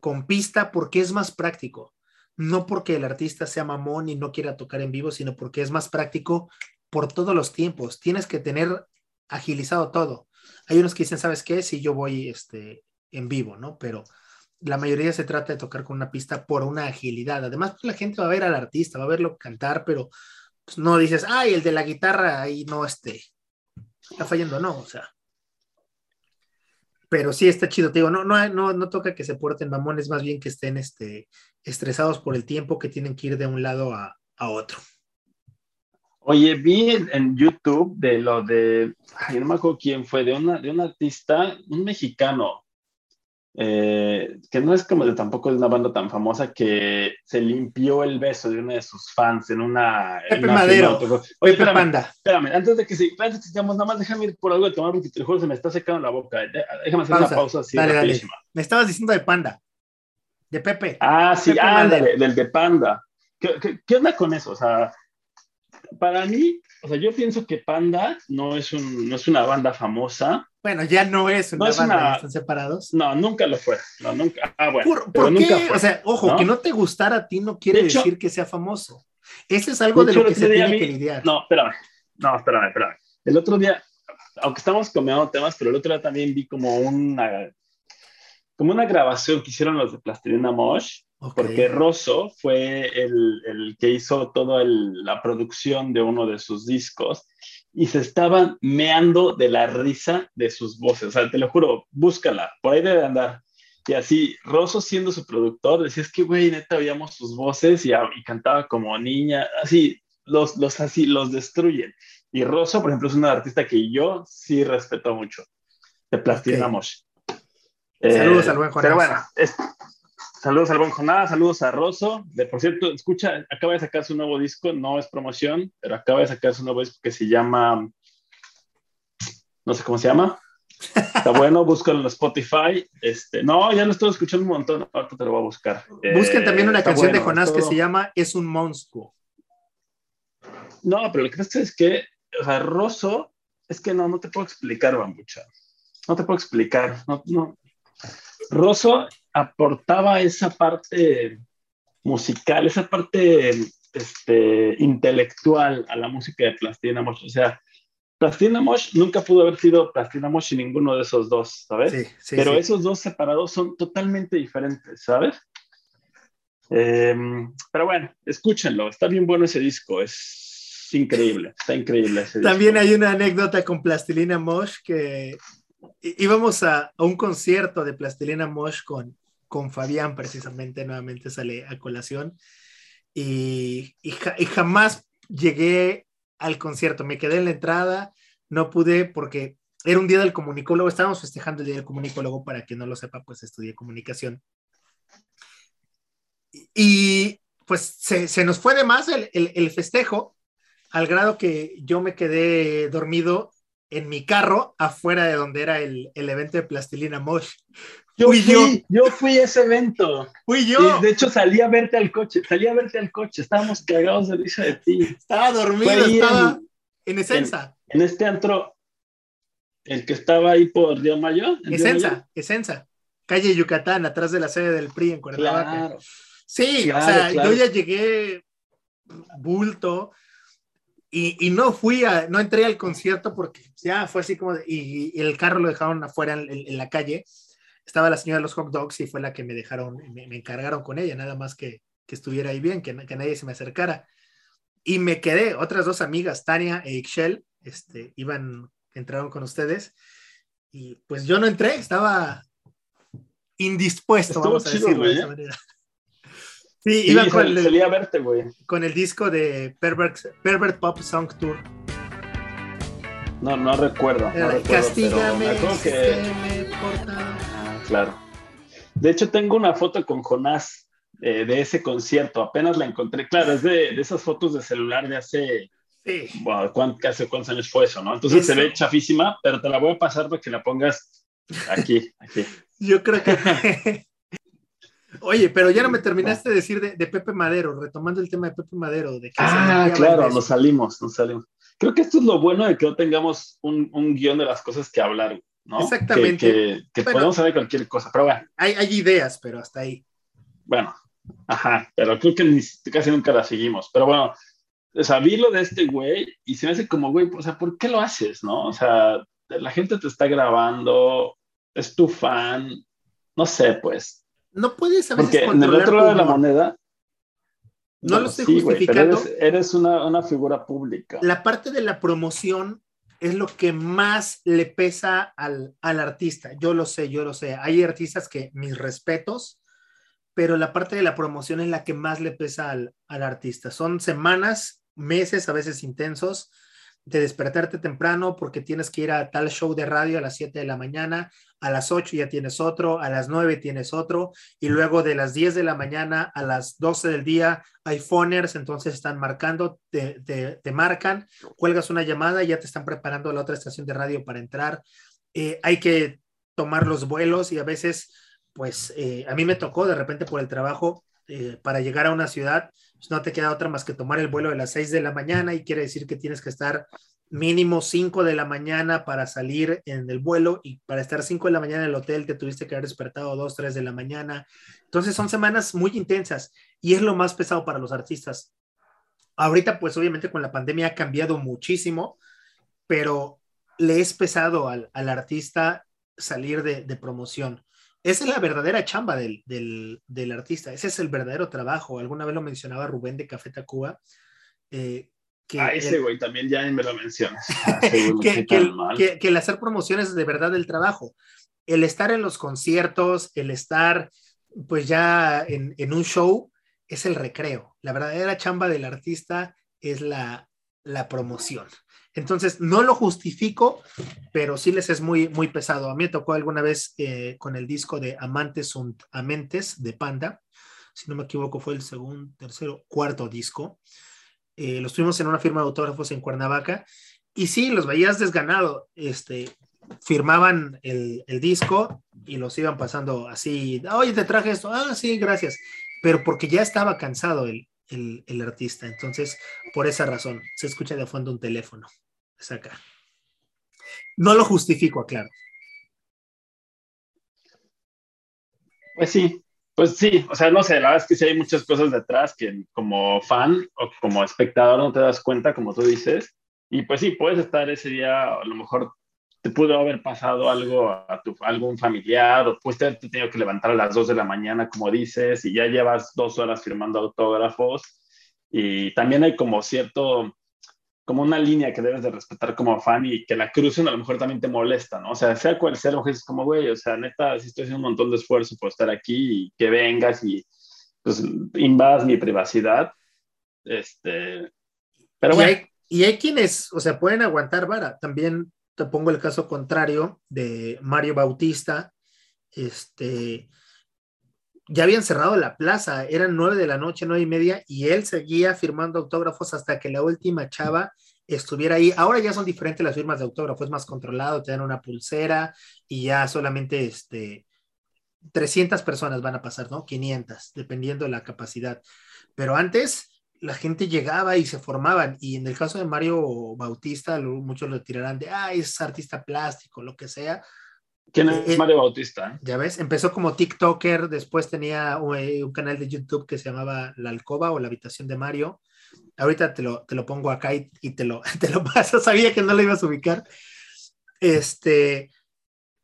con pista porque es más práctico. No porque el artista sea mamón y no quiera tocar en vivo, sino porque es más práctico por todos los tiempos. Tienes que tener agilizado todo. Hay unos que dicen, ¿sabes qué? Si yo voy este, en vivo, ¿no? Pero la mayoría se trata de tocar con una pista por una agilidad. Además, pues, la gente va a ver al artista, va a verlo cantar, pero pues, no dices, ay, el de la guitarra ahí no esté, está fallando, no, o sea. Pero sí está chido, te digo, no, no, no, no toca que se porten mamones, más bien que estén este, estresados por el tiempo que tienen que ir de un lado a, otro. Oye, vi en, YouTube de lo de, ay, no me acuerdo quién fue, de, una, de un artista, un mexicano, eh, que no es como de tampoco es una banda tan famosa que se limpió el beso de uno de sus fans en una. Pepe Madero. Oye, espérame, espérame, antes de que, antes que sigamos, nada más déjame ir por algo de tomar porque te juro se me está secando la boca. Déjame hacer una pausa así. Dale, Me estabas diciendo de Panda, de Pepe. Ah, sí, ándale, del de Panda. ¿qué, onda con eso? O sea, para mí, o sea, yo pienso que Panda no es, un, no es una banda famosa. Bueno, ya no es una banda, están separados. No, nunca lo fue. No, nunca. Ah, bueno. ¿Por, qué? O sea, ojo, que no te gustara a ti no quiere decir que sea famoso. Ese es algo de, lo que se tiene que lidiar. No, espérame. No, espérame, espérame. El otro día, aunque estamos comiendo temas, pero el otro día también vi como una, como una grabación que hicieron los de Plastilina Mosh, porque Rosso fue el, el que hizo toda la producción de uno de sus discos y se estaban meando de la risa de sus voces. O sea, te lo juro, búscala, por ahí debe andar. Y así, Rosso siendo su productor, decía, es que, güey, neta, oíamos sus voces y, y, cantaba como niña, así, los, los, así, los destruyen. Y Rosso, por ejemplo, es una artista que yo sí respeto mucho, de Plastilina Mosh. saludos al buen Jonás. Pero bueno, saludos al buen Jonás, saludos a Rosso. De, por cierto, escucha, acaba de sacar su nuevo disco, no es promoción, pero acaba de sacar su nuevo disco que se llama, no sé cómo se llama. Está bueno, búscalo en Spotify. Este, no, ya lo estoy escuchando un montón, ahorita te lo voy a buscar. Busquen también una canción de Jonás que se llama Es un monstruo. No, pero lo que pasa es que o sea, Rosso, es que no, no te puedo explicar, Bambucha. No te puedo explicar. No, no. Rosso aportaba esa parte musical, esa parte este, intelectual a la música de Plastina Mosh. O sea, Plastina Mosh nunca pudo haber sido Plastina Mosh sin ninguno de esos dos, ¿sabes? Sí, sí, Pero esos dos separados son totalmente diferentes, ¿sabes? Em, pero bueno, escúchenlo, está bien bueno ese disco, es increíble, está increíble. También hay una anécdota con Plastilina Mosh que íbamos a, un concierto de Plastilina Mosh con, con Fabián, precisamente, nuevamente sale a colación, y, y, jamás llegué al concierto, me quedé en la entrada, no pude porque era un día del comunicólogo, estábamos festejando el día del comunicólogo, para quien no lo sepa, pues estudié comunicación. Y pues se, se nos fue de más el, el, festejo al grado que yo me quedé dormido en mi carro afuera de donde era el, el evento de Plastilina Mosh. Yo fui, yo. yo fui a ese evento. Fui yo. Y de hecho, salí a verte al coche, salí a verte al coche, estábamos cagados de risa de ti. Estaba dormido, estaba en, Esenza. En, este antro, el que estaba ahí por Río Mayo. Esenza, Esenza. Calle Yucatán, atrás de la sede del PRI en Cuernavaca. Claro. Sí, o sea, yo ya llegué bulto, y, no fui a, no entré al concierto porque ya fue así como, y, el carro lo dejaron afuera en, la calle. Estaba la señora de los hot dogs y fue la que me dejaron, me, encargaron con ella, nada más que, que estuviera ahí bien, que, que, nadie se me acercara. Y me quedé, otras dos amigas, Tania e Ixchel, este, iban, entraron con ustedes. Y pues yo no entré, estaba indispuesto, vamos a decirlo de esa manera. Sí, iba con el, verte. Con el disco de Pervert, Pervert Pop Song Tour. No, no recuerdo. No recuerdo Castígame, que... ah, claro. De hecho, tengo una foto con Jonás eh, de ese concierto. Apenas la encontré. Claro, es de, de esas fotos de celular de hace. Sí. ¿cuántos, cuántos años fue eso, no? Entonces se ve chafísima, pero te la voy a pasar para que la pongas aquí, aquí. Yo creo que Oye, pero ya no me terminaste de decir de, Pepe Madero, retomando el tema de Pepe Madero. De que ah, claro, nos salimos, nos salimos. Creo que esto es lo bueno de que no tengamos un, un guion de las cosas que hablar, ¿no? Exactamente. Que, podemos saber cualquier cosa, pero bueno. Hay, hay ideas, pero hasta ahí. Bueno, ajá, pero creo que ni, casi nunca las seguimos. Pero bueno, o sea, vi lo de este güey y se me hace como, güey, o sea, ¿por qué lo haces, no? O sea, la gente te está grabando, es tu fan, no sé, pues no puedes a veces Porque en el otro lado de la moneda. No, lo estoy justificando. eres, una, una, figura pública. La parte de la promoción es lo que más le pesa al, al artista. Yo lo sé, yo lo sé. Hay artistas que mis respetos, pero la parte de la promoción es la que más le pesa al, al artista. Son semanas, meses, a veces intensos, de despertarte temprano porque tienes que ir a tal show de radio a las 7 de la mañana, a las 8 ya tienes otro, a las 9 tienes otro, y luego de las 10 de la mañana a las 12 del día hay phoners, entonces están marcando, te, te, marcan, cuelgas una llamada y ya te están preparando la otra estación de radio para entrar. Eh, hay que tomar los vuelos y a veces, pues eh, a mí me tocó de repente por el trabajo eh, para llegar a una ciudad, pues no te queda otra más que tomar el vuelo de las 6 de la mañana y quiere decir que tienes que estar mínimo 5 de la mañana para salir en el vuelo y para estar 5 de la mañana en el hotel te tuviste que haber despertado 2, 3 de la mañana. Entonces son semanas muy intensas y es lo más pesado para los artistas. Ahorita pues obviamente con la pandemia ha cambiado muchísimo, pero le es pesado al, al artista salir de, de, promoción. Esa es la verdadera chamba del, del, del, artista, ese es el verdadero trabajo. Alguna vez lo mencionaba Rubén de Café Tacuba, eh, que ah, ese güey también ya me lo mencionas. Ah, que, que, el, que, el, hacer promociones es de verdad el trabajo. El estar en los conciertos, el estar pues ya en, en, un show, es el recreo. La verdadera chamba del artista es la, la promoción. Entonces, no lo justifico, pero sí les es muy, muy pesado. A mí me tocó alguna vez eh, con el disco de Amantes und Amentes de Panda. Si no me equivoco, fue el segundo, tercero, cuarto disco eh, los tuvimos en una firma de autógrafos en Cuernavaca, y sí, los veías desganado, este, firmaban el, el, disco y los iban pasando así, oye, te traje esto, ah, sí, gracias, pero porque ya estaba cansado el, el, el artista, entonces, por esa razón, se escucha de fondo un teléfono, es acá. No lo justifico, aclaro. Pues sí, pues sí, o sea, no sé, la verdad es que sí hay muchas cosas detrás que como fan o como espectador no te das cuenta, como tú dices, y pues sí, puedes estar ese día, a lo mejor te pudo haber pasado algo a tu, algún familiar, o puedes te tenido que levantar a las 2 de la mañana, como dices, y ya llevas dos horas firmando autógrafos, y también hay como cierto como una línea que debes de respetar como fan y que la crucen a lo mejor también te molesta, ¿no? O sea, sea cual sea, es como, güey, o sea, neta, si estoy haciendo un montón de esfuerzo por estar aquí y que vengas y pues invadas mi privacidad, este, pero bueno. Y hay, y hay quienes, o sea, pueden aguantar vara. También te pongo el caso contrario de Mario Bautista, este, ya habían cerrado la plaza, eran nueve de la noche, nueve y media, y él seguía firmando autógrafos hasta que la última chava estuviera ahí. Ahora ya son diferentes las firmas de autógrafos, es más controlado, te dan una pulsera y ya solamente este, 300 personas van a pasar, ¿no? 500, dependiendo de la capacidad. Pero antes la gente llegaba y se formaban, y en el caso de Mario Bautista, muchos lo tirarán de, ah, es artista plástico, lo que sea, ¿Quién es eh, Mario Bautista? Ya ves, empezó como TikToker, después tenía eh, un, canal de YouTube que se llamaba La Alcoba o La Habitación de Mario. Ahorita te lo, te lo pongo acá y, te, lo, te lo paso, sabía que no lo ibas a ubicar. Este,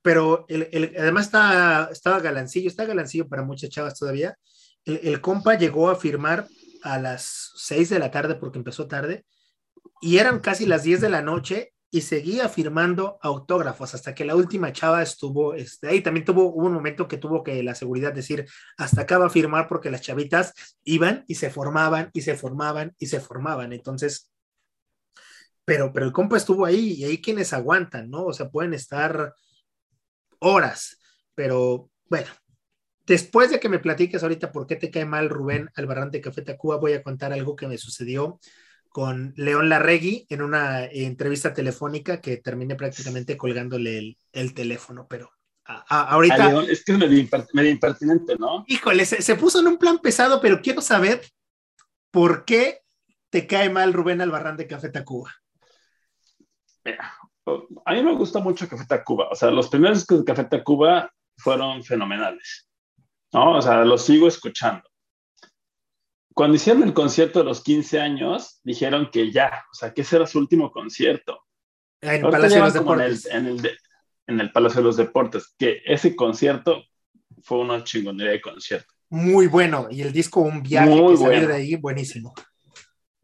pero el, además estaba, estaba galancillo, está galancillo para muchas chavas todavía. El, el compa llegó a firmar a las 6 de la tarde porque empezó tarde y eran casi las 10 de la noche y seguía firmando autógrafos hasta que la última chava estuvo, este, ahí también tuvo un momento que tuvo que la seguridad decir, hasta acá va a firmar porque las chavitas iban y se formaban y se formaban y se formaban. Entonces, pero, pero el compa estuvo ahí y ahí quienes aguantan, ¿no? O sea, pueden estar horas, pero bueno. Después de que me platiques ahorita por qué te cae mal Rubén Albarrán de Café Tacuba, voy a contar algo que me sucedió con León Larregui en una entrevista telefónica que terminé prácticamente colgándole el, el teléfono, pero ahorita... es que es medio, impertinente, ¿no? Híjole, se, puso en un plan pesado, pero quiero saber por qué te cae mal Rubén Albarrán de Café Tacuba. Mira, a mí me gusta mucho Café Tacuba, o sea, los primeros discos de Café Tacuba fueron fenomenales, ¿no? O sea, los sigo escuchando cuando hicieron el concierto de los 15 años, dijeron que ya, o sea, que ese era su último concierto. En el Palacio de los Deportes. En el, en, el Palacio de los Deportes, que ese concierto fue una chingonería de concierto. Muy bueno, y el disco Un viaje Muy que bueno. de ahí, buenísimo.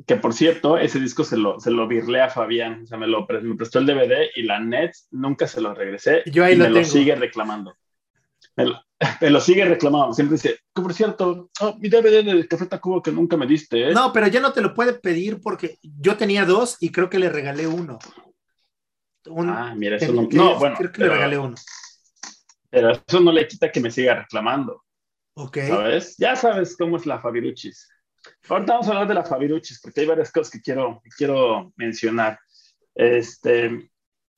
Que por cierto, ese disco se lo, se lo virlé a Fabián, o sea, me, lo, me prestó el DVD y la net nunca se lo regresé. Yo ahí y lo me lo sigue reclamando. Me lo, me lo sigue reclamando. Siempre dice, por cierto, oh, mi DVD de Café Tacuba que nunca me diste. ¿eh? No, pero ya no te lo puede pedir porque yo tenía dos y creo que le regalé uno. ah, mira, eso no. no bueno, creo que le regalé uno. Pero eso no le quita que me siga reclamando. Ok. ¿Sabes? Ya sabes cómo es la Fabiruchis. Ahorita vamos a hablar de la Fabiruchis porque hay varias cosas que quiero, que quiero mencionar. Este,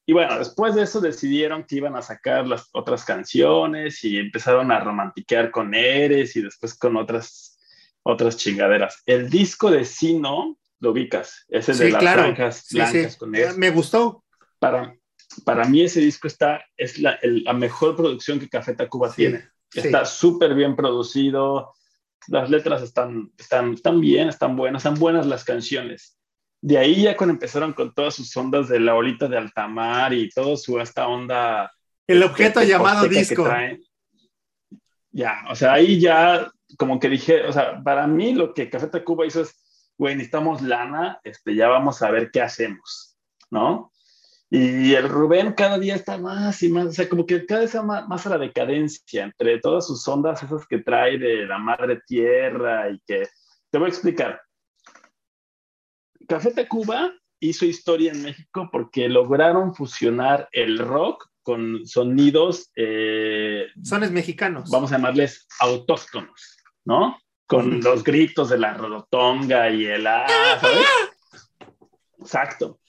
y bueno, después de eso decidieron que iban a sacar las otras canciones y empezaron a romantiquear con Eres y después con otras otras chingaderas. El disco de Sino, lo ubicas, ese de las franjas blancas con eso. Me gustó. Para, para mí ese disco está, es la, mejor producción que Café Tacuba tiene. Está súper bien producido, las letras están, están, están bien, están buenas, están buenas las canciones. De ahí ya cuando empezaron con todas sus ondas de la olita de altamar y todo su esta onda... El objeto llamado disco. Ya, o sea, ahí ya como que dije, o sea, para mí lo que Café Tacuba hizo es, güey, necesitamos lana, este, ya vamos a ver qué hacemos, ¿no? Y el Rubén cada día está más y más, o sea, como que cada vez más, más a la decadencia entre todas sus ondas, esas que trae de la madre tierra y que, te voy a explicar. Café Tacuba hizo historia en México porque lograron fusionar el rock con sonidos... Eh, Sones mexicanos. Vamos a llamarles autóctonos, ¿no? Con los gritos de la rodotonga y el... Ah, ¿sabes? Exacto.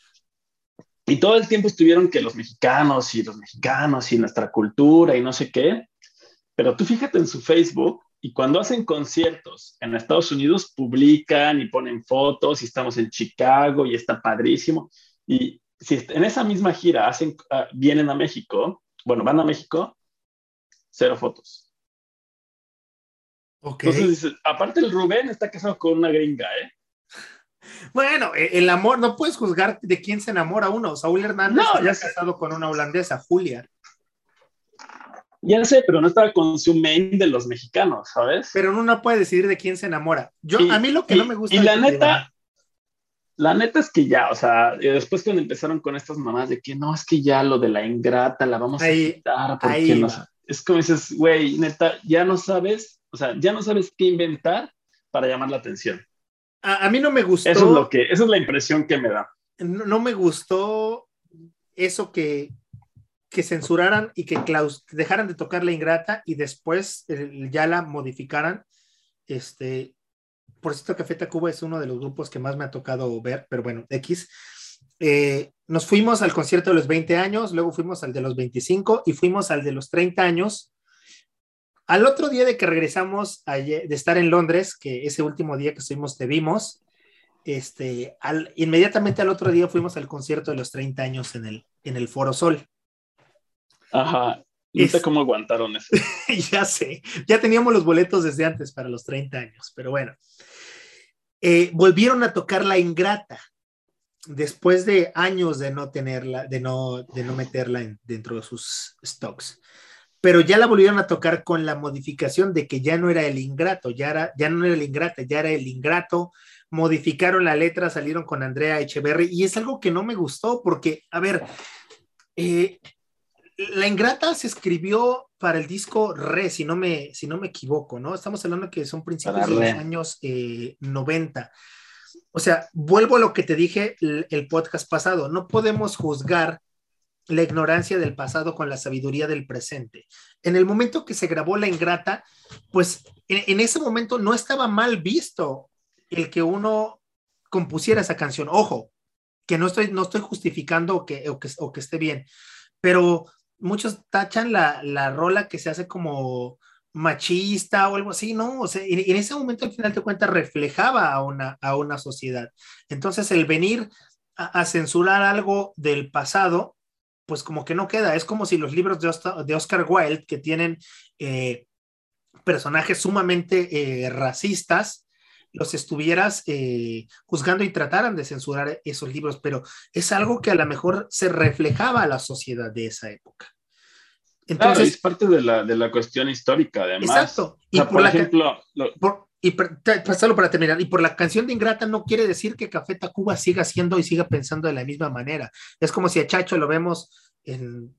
Y todo el tiempo estuvieron que los mexicanos y los mexicanos y nuestra cultura y no sé qué. Pero tú fíjate en su Facebook y cuando hacen conciertos en Estados Unidos publican y ponen fotos y estamos en Chicago y está padrísimo. Y si en esa misma gira hacen, ah, vienen a México, bueno, van a México, cero fotos. Okay. Entonces, aparte el Rubén está casado con una gringa, ¿eh? Bueno, e, el amor, no puedes juzgar de quién se enamora uno. Saúl Hernández no, ya se ha casado con una holandesa, Julia. Ya sé, pero no estaba con su main de los mexicanos, ¿sabes? Pero uno no puede decidir de quién se enamora. Yo, a mí lo que no me gusta. Y la neta, la neta es que ya, o sea, después cuando empezaron con estas mamás de que no, es que ya lo de la ingrata la vamos a quitar porque no, es como dices, güey, neta, ya no sabes, o sea, ya no sabes qué inventar para llamar la atención. A, mí no me gustó. Eso es lo que, esa es la impresión que me da. No, me gustó eso que, que censuraran y que dejaran de tocar la ingrata y después ya la modificaran. Este, por cierto, Café Tacuba es uno de los grupos que más me ha tocado ver, pero bueno, X. Eh, nos fuimos al concierto de los 20 años, luego fuimos al de los 25 y fuimos al de los 30 años al otro día de que regresamos de estar en Londres, que ese último día que estuvimos te vimos, este, al, inmediatamente al otro día fuimos al concierto de los 30 años en el, en el Foro Sol. Ajá, no sé cómo aguantaron eso. ya sé, ya teníamos los boletos desde antes para los 30 años, pero bueno. Eh, volvieron a tocar La Ingrata después de años de no tenerla, de no, de no meterla dentro de sus stocks pero ya la volvieron a tocar con la modificación de que ya no era el ingrato, ya, era, ya no era el ingrato, ya era el ingrato, modificaron la letra, salieron con Andrea Echeverry y es algo que no me gustó porque, a ver, eh, la ingrata se escribió para el disco Re, si no me, si no me equivoco, ¿no? Estamos hablando que son principios de los años 90. Eh, o sea, vuelvo a lo que te dije el podcast pasado, no podemos juzgar la ignorancia del pasado con la sabiduría del presente. En el momento que se grabó La Ingrata, pues en, ese momento no estaba mal visto el que uno compusiera esa canción. Ojo, que no estoy, no estoy justificando o que, o que, esté bien, pero muchos tachan la, la, rola que se hace como machista o algo así, ¿no? O sea, en, ese momento al final te cuentas reflejaba a una, a una sociedad. Entonces el venir a censurar algo del pasado, pues como que no queda. Es como si los libros de, Oscar, Wilde, que tienen eh, personajes sumamente eh, racistas, los estuvieras eh, juzgando y trataran de censurar esos libros, pero es algo que a lo mejor se reflejaba a la sociedad de esa época. Entonces, es parte de la, de la, cuestión histórica, además. Exacto. Y por, ejemplo, y pasarlo para terminar, y por la canción de Ingrata no quiere decir que Café Tacuba siga siendo y siga pensando de la misma manera. Es como si a Chacho lo vemos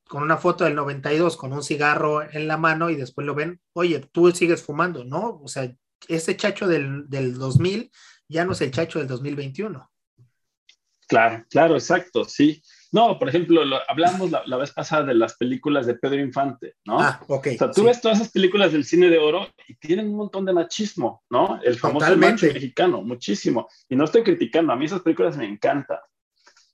con una foto del 92 con un cigarro en la mano y después lo ven, oye, tú sigues fumando, ¿no? O sea, ese Chacho del, del 2000 ya no es el Chacho del 2021. Claro, claro, exacto, sí. No, por ejemplo, hablamos la, vez pasada de las películas de Pedro Infante, ¿no? Ah, ok. O sea, tú ves todas esas películas del cine de oro y tienen un montón de machismo, ¿no? El famoso macho mexicano, muchísimo. Y no estoy criticando, a mí esas películas me encantan.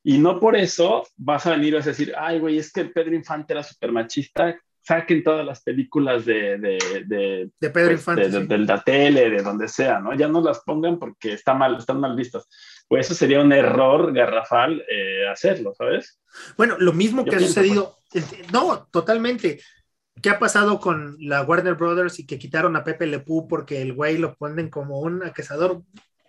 Y no por eso vas a venir a decir, ay, güey, es que Pedro Infante era súper machista. Saquen todas las películas de, de, de, Pedro pues, de, la tele, de donde sea, ¿no? Ya no las pongan porque está mal, están mal vistas. Pues eso sería un error garrafal eh, hacerlo, ¿sabes? Bueno, lo mismo que ha sucedido, no, totalmente. ¿Qué ha pasado con la Warner Brothers y que quitaron a Pepe Le Pew porque el güey lo ponen como un cazador?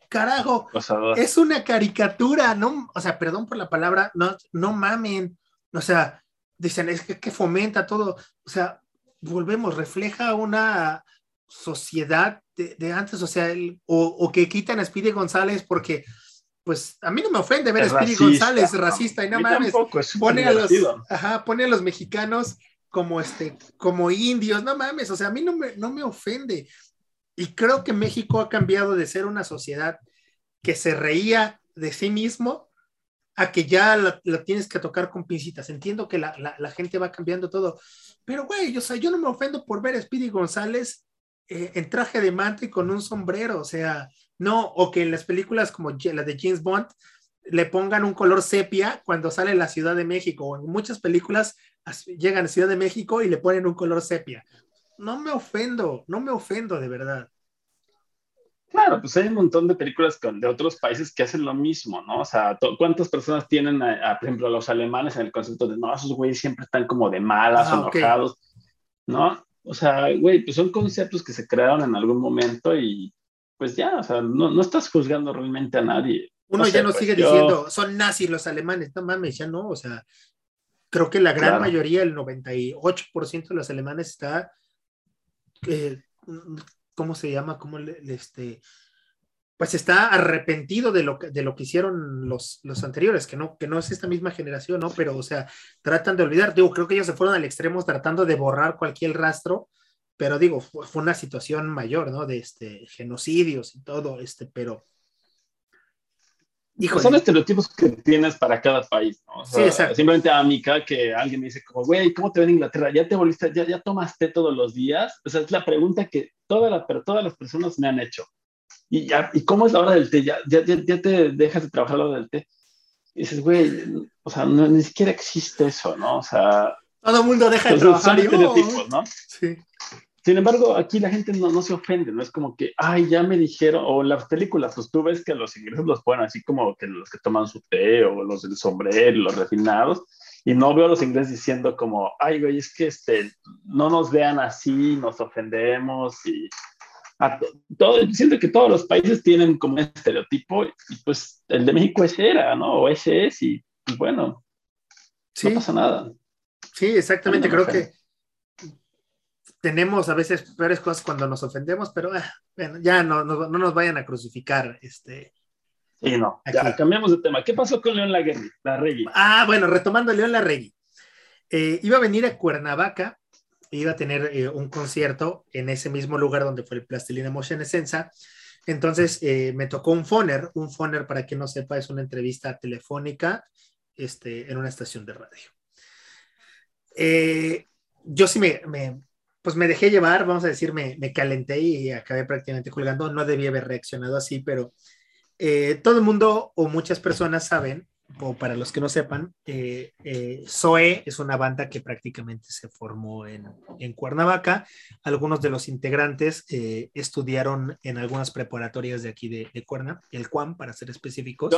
Carajo, es una caricatura, no, o sea, perdón por la palabra, no, no mamen, o sea, dicen, es que, fomenta todo, o sea, volvemos, refleja una sociedad de, antes, o sea, o, que quitan a Speedy González porque, pues, a mí no me ofende ver a Speedy González racista y no mames, pone a, los, pone a los mexicanos como, este, como indios, no mames, o sea, a mí no me, no me ofende. Y creo que México ha cambiado de ser una sociedad que se reía de sí mismo a que ya la, tienes que tocar con pincitas. Entiendo que la, gente va cambiando todo, pero güey, o sea, yo no me ofendo por ver a Speedy González eh, en traje de manta y con un sombrero, o sea, no, o que en las películas como la de James Bond le pongan un color sepia cuando sale la Ciudad de México, o en muchas películas llegan a Ciudad de México y le ponen un color sepia. No me ofendo, no me ofendo de verdad. Claro, pues hay un montón de películas de otros países que hacen lo mismo, ¿no? O sea, ¿cuántas personas tienen, a, por ejemplo, a los alemanes en el concepto de, no, esos güeyes siempre están como de malas ah, enojados, ¿no? O sea, güey, pues son conceptos que se crearon en algún momento y pues ya, o sea, no, no estás juzgando realmente a nadie. Uno ya no pues sigue diciendo, son nazis los alemanes, no mames, ya no, o sea, creo que la gran mayoría, el 98% de los alemanes está... Eh, ¿cómo se llama? ¿Cómo le, este, pues está arrepentido de lo que, de lo que hicieron los, los anteriores, que no, que no es esta misma generación, ¿no? Pero, o sea, tratan de olvidar, digo, creo que ellos se fueron al extremo tratando de borrar cualquier rastro, pero digo, fue, una situación mayor, ¿no? De este, genocidios y todo, este, pero... Pues son estereotipos que tienes para cada país, ¿no? sí, exacto. Simplemente a Mica que alguien me dice como, güey, ¿cómo te ven en Inglaterra? ¿Ya te volviste, ya, ya tomaste todos los días? O sea, es la pregunta que toda la, pero todas las personas me han hecho. ¿Y, ya, ¿Y cómo es la hora del té? ¿Ya, ya, ya te dejas de trabajar la hora del té? Y dices, güey, o sea, no, ni siquiera existe eso, ¿no? O sea... Todo el mundo deja de trabajar. Son estereotipos, ¿no? Sí. Sin embargo, aquí la gente no, no, se ofende, no es como que, ay, ya me dijeron, o las películas, pues tú ves que los ingresos los ponen así como que los que toman su té, o los del sombrero, los refinados, y no veo a los ingleses diciendo como, ay, güey, es que este, no nos vean así, nos ofendemos y todo, siento que todos los países tienen como un estereotipo y pues el de México ese era, ¿no? O ese es y pues, bueno, no pasa nada. Sí, exactamente, creo que tenemos a veces peores cosas cuando nos ofendemos, pero ah, bueno, ya no, no, no, nos vayan a crucificar, este, Sí, no. Ya, cambiamos de tema. ¿Qué pasó con León Larregui? Ah, bueno, retomando León Larregui. Eh, iba a venir a Cuernavaca, iba a tener eh, un concierto en ese mismo lugar donde fue el Plastilina Motion Essenza. Entonces eh, me tocó un foner. Un foner, para quien no sepa, es una entrevista telefónica este, en una estación de radio. yo sí me, pues me dejé llevar, vamos a decir, me, me calenté y acabé prácticamente colgando. No debía haber reaccionado así, pero eh, todo el mundo o muchas personas saben, o para los que no sepan, eh, eh Zoe es una banda que prácticamente se formó en, en Cuernavaca. Algunos de los integrantes eh, estudiaron en algunas preparatorias de aquí de, de Cuerna, el CUAM para ser específicos.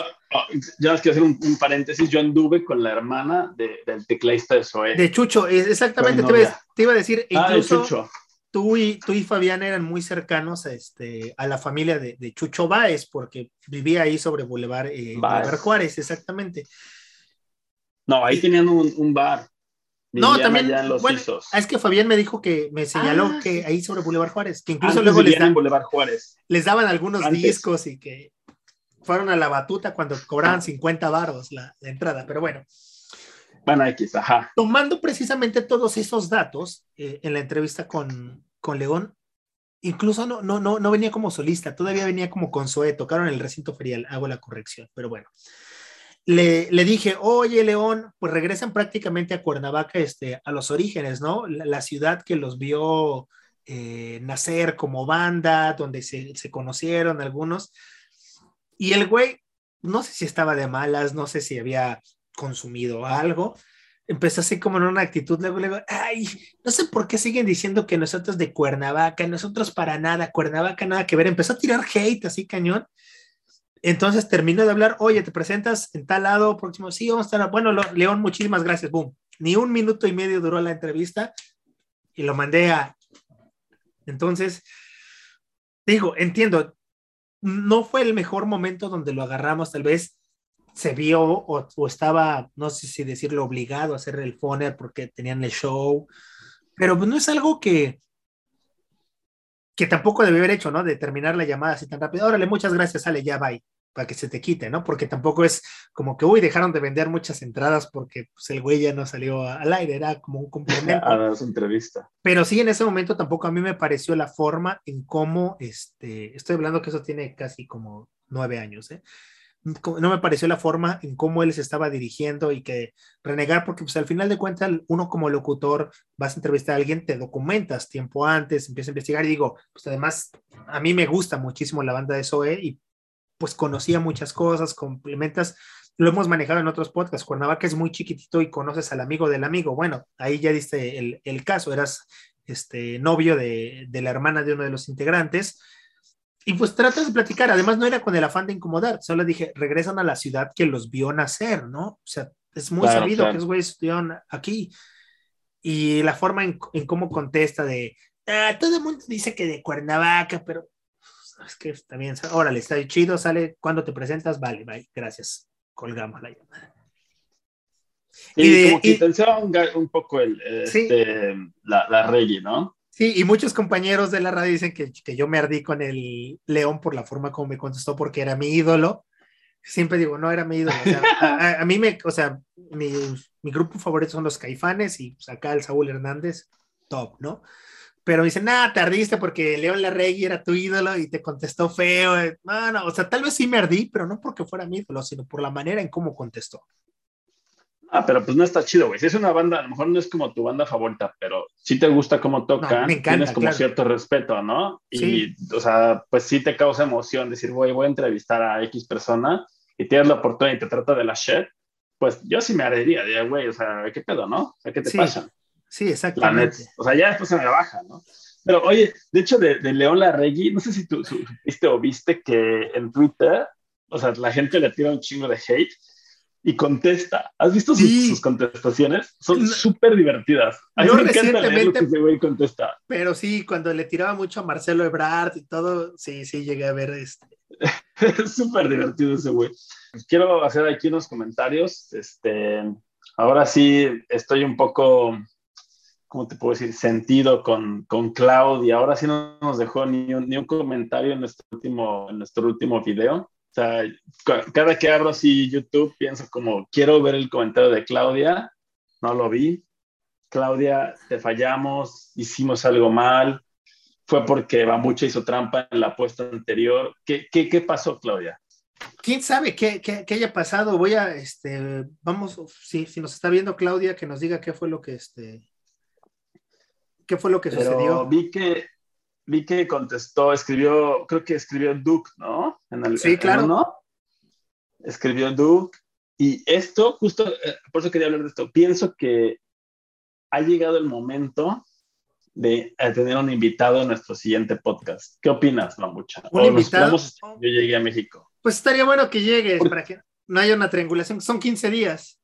ya les quiero hacer un, paréntesis, yo anduve con la hermana del tecladista de Zoe. De Chucho, exactamente, te iba, a decir, ah, incluso... Chucho tú y, tú y Fabián eran muy cercanos a, este, a la familia de, de Chucho Báez, porque vivía ahí sobre Boulevard, eh, Juárez, exactamente. No, ahí tenían un, bar. No, también. bueno, es que Fabián me dijo que me señaló ah, que ahí sobre Boulevard Juárez, que incluso luego les, Juárez. les daban algunos discos y que fueron a la batuta cuando cobraban 50 varos la, entrada, pero bueno. Bueno, X, ajá. Tomando precisamente todos esos datos eh, en la entrevista con, con León, incluso no, no, no, no venía como solista, todavía venía como con Zoe, tocaron el recinto ferial, hago la corrección, pero bueno. Le, le, dije, oye León, pues regresan prácticamente a Cuernavaca, este, a los orígenes, ¿no? La, ciudad que los vio eh, nacer como banda, donde se, se conocieron algunos. Y el güey, no sé si estaba de malas, no sé si había consumido algo, empezó así como en una actitud, luego, luego, ay, no sé por qué siguen diciendo que nosotros de Cuernavaca, nosotros para nada, Cuernavaca nada que ver, empezó a tirar hate así cañón. Entonces terminó de hablar, oye, te presentas en tal lado, próximo, sí, vamos a estar, bueno, León, muchísimas gracias, boom. Ni un minuto y medio duró la entrevista y lo mandé a... Entonces, digo, entiendo, no fue el mejor momento donde lo agarramos, tal vez se vio o, estaba, no sé si decirlo, obligado a hacer el phoner porque tenían el show, pero pues no es algo que, que tampoco debe haber hecho, ¿no? De terminar la llamada así tan rápido. Órale, muchas gracias, sale, ya bye, para que se te quite, ¿no? Porque tampoco es como que, uy, dejaron de vender muchas entradas porque pues, el güey ya no salió al aire, era como un complemento. A su entrevista. Pero sí, en ese momento tampoco a mí me pareció la forma en cómo, este, estoy hablando que eso tiene casi como nueve años, ¿eh? No me pareció la forma en cómo él se estaba dirigiendo y que renegar, porque pues al final de cuentas uno como locutor vas a entrevistar a alguien, te documentas tiempo antes, empiezas a investigar y digo, pues además a mí me gusta muchísimo la banda de Zoe y pues conocía muchas cosas, complementas, lo hemos manejado en otros podcasts, Cuernavaca es muy chiquitito y conoces al amigo del amigo, bueno, ahí ya diste el, el caso, eras este novio de, de la hermana de uno de los integrantes, y pues tratas de platicar, además no era con el afán de incomodar, solo dije, regresan a la ciudad que los vio nacer, ¿no? O sea, es muy sabido que es güey estuvieron aquí. Y la forma en, cómo contesta de, ah, todo el mundo dice que de Cuernavaca, pero pues, es que también, órale, está chido, sale, cuando te presentas, vale, bye, gracias, colgamos la llamada. Y, de, como que un, poco el, este, la, la reggae, ¿no? Sí, y muchos compañeros de la radio dicen que, que, yo me ardí con el León por la forma como me contestó, porque era mi ídolo. Siempre digo, no era mi ídolo. a, mí me, o sea, mi, mi, grupo favorito son los Caifanes y pues, acá el Saúl Hernández, top, ¿no? Pero me dicen, nada, te ardiste porque León Larregui era tu ídolo y te contestó feo. No, no, o sea, tal vez sí me ardí, pero no porque fuera mi ídolo, sino por la manera en cómo contestó. Ah, pero pues no está chido, güey. Si es una banda, a lo mejor no es como tu banda favorita, pero si te gusta cómo toca, tienes como cierto respeto, ¿no? Y, o sea, pues sí te causa emoción decir, güey, voy a entrevistar a X persona y tienes la oportunidad y te trata de la shit, pues yo sí me arería, diría, güey, o sea, ¿qué pedo, no? O sea, ¿qué te pasa? Sí, exactamente. O sea, ya después se me baja, ¿no? Pero oye, de hecho, de, de León Larregui, no sé si tú supiste o viste que en Twitter, o sea, la gente le tira un chingo de hate y contesta. ¿Has visto sus, contestaciones? Son súper divertidas. A mí me encanta leer lo que ese güey contesta. Pero sí, cuando le tiraba mucho a Marcelo Ebrard y todo, sí, sí, llegué a ver este. es súper divertido ese güey. Quiero hacer aquí unos comentarios. Este, ahora sí estoy un poco, ¿cómo te puedo decir? Sentido con, con Claudia. Ahora sí no nos dejó ni un, ni un comentario en nuestro último, en nuestro último video. Sea, cada que abro así YouTube pienso como, quiero ver el comentario de Claudia, no lo vi. Claudia, te fallamos, hicimos algo mal, fue porque Bamucha hizo trampa en la apuesta anterior. ¿Qué, qué, qué pasó, Claudia? ¿Quién sabe qué, qué, qué, haya pasado? Voy a, este, vamos, si, si nos está viendo Claudia, que nos diga qué fue lo que, este, qué fue lo que sucedió. Vi que, vi que contestó, escribió, creo que escribió Duke, ¿no? En el, sí, claro. ¿no? Escribió Duke. Y esto, justo, eh, por eso quería hablar de esto, pienso que ha llegado el momento de eh, tener un invitado en nuestro siguiente podcast. ¿Qué opinas, Mamucha? ¿Un invitado? yo llegué a México. Pues estaría bueno que llegues para que no haya una triangulación. Son 15 días.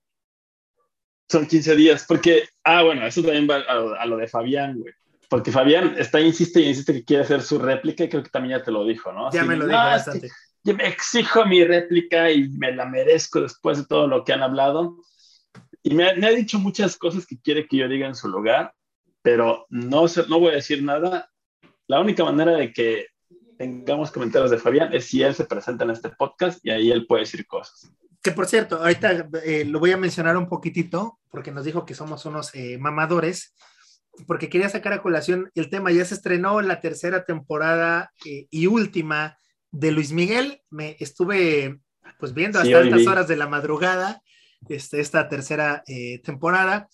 Son 15 días, porque, ah, bueno, eso también va a lo de Fabián, güey porque Fabián está, insiste y insiste que quiere hacer su réplica y creo que también ya te lo dijo, ¿no? Ya me lo dijo bastante. Yo me exijo mi réplica y me la merezco después de todo lo que han hablado. Y me ha, dicho muchas cosas que quiere que yo diga en su lugar, pero no, no voy a decir nada. La única manera de que tengamos comentarios de Fabián es si él se presenta en este podcast y ahí él puede decir cosas. Que por cierto, ahorita eh, lo voy a mencionar un poquitito porque nos dijo que somos unos eh, mamadores porque quería sacar a colación el tema, ya se estrenó la tercera temporada eh, y última de Luis Miguel, me estuve pues viendo hasta altas horas de la madrugada este, esta tercera eh, temporada,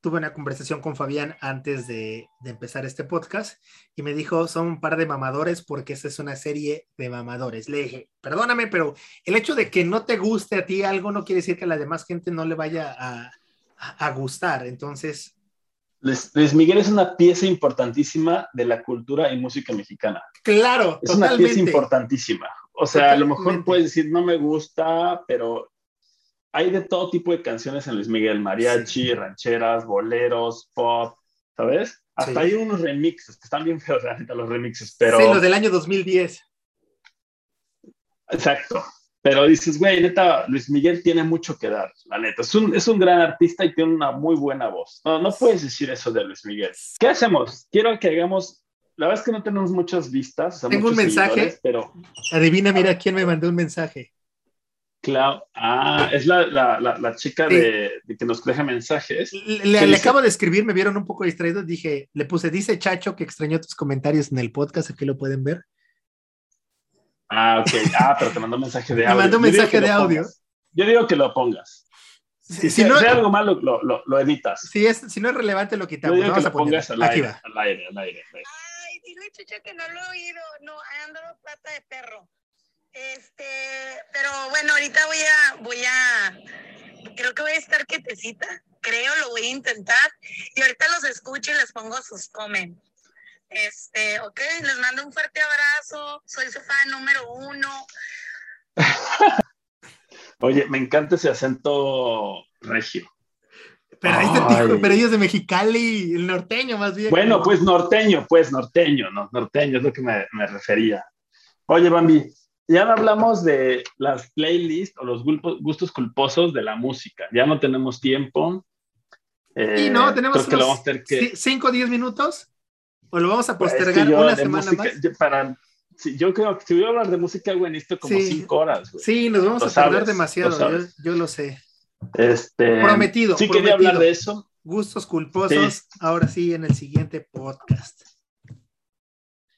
tuve una conversación con Fabián antes de, de, empezar este podcast y me dijo, son un par de mamadores porque esta es una serie de mamadores. Le dije, perdóname, pero el hecho de que no te guste a ti algo no quiere decir que a la demás gente no le vaya a, a, gustar. Entonces... Luis, Miguel es una pieza importantísima de la cultura y música mexicana. Claro, es una pieza importantísima. O sea, a lo mejor puedes decir, no me gusta, pero hay de todo tipo de canciones en Luis Miguel, mariachi, rancheras, boleros, pop, ¿sabes? Hasta hay unos remixes que están bien feos, los remixes, pero... Sí, los del año 2010. Exacto. Pero dices, güey, neta, Luis Miguel tiene mucho que dar, la neta. Es un, es un gran artista y tiene una muy buena voz. No, no puedes decir eso de Luis Miguel. ¿Qué hacemos? Quiero que hagamos. La verdad es que no tenemos muchas vistas. Tengo un mensaje. Pero... Adivina, mira quién me mandó un mensaje. Claro. Ah, es la, la, la, chica de, que nos deja mensajes. Le, le acabo de escribir, me vieron un poco distraído. Dije, le puse, dice Chacho que extrañó tus comentarios en el podcast, aquí lo pueden ver. Ah, ok. Ah, pero te mandó un mensaje de audio. Me mandó un mensaje de audio. Yo digo que lo pongas. Si, si, no, es algo malo, lo, lo, lo, editas. Si, es, si no es relevante, lo quitamos. Yo digo que lo pongas al aire, al aire, al aire, Ay, dile Chucha que no lo he oído. No, ando plata de perro. Este, pero bueno, ahorita voy a, voy a, creo que voy a estar quietecita. Creo, lo voy a intentar. Y ahorita los escucho y les pongo sus comments. Este, ok, les mando un fuerte abrazo. Soy su fan número uno. Oye, me encanta ese acento regio. Pero, este pero ellos de Mexicali, el norteño más bien. Bueno, pues norteño, pues norteño, ¿no? Norteño es lo que me, me refería. Oye, Bambi, ya no hablamos de las playlists o los gustos culposos de la música. Ya no tenemos tiempo. y no, tenemos 5 o 10 minutos ¿O lo vamos a pues, postergar una semana más? Para, yo creo que si voy a hablar de música, güey, necesito como cinco horas, güey. Sí, nos vamos a tardar demasiado, yo, lo sé. Este, prometido. Sí quería hablar de eso. Gustos culposos, ahora sí, en el siguiente podcast.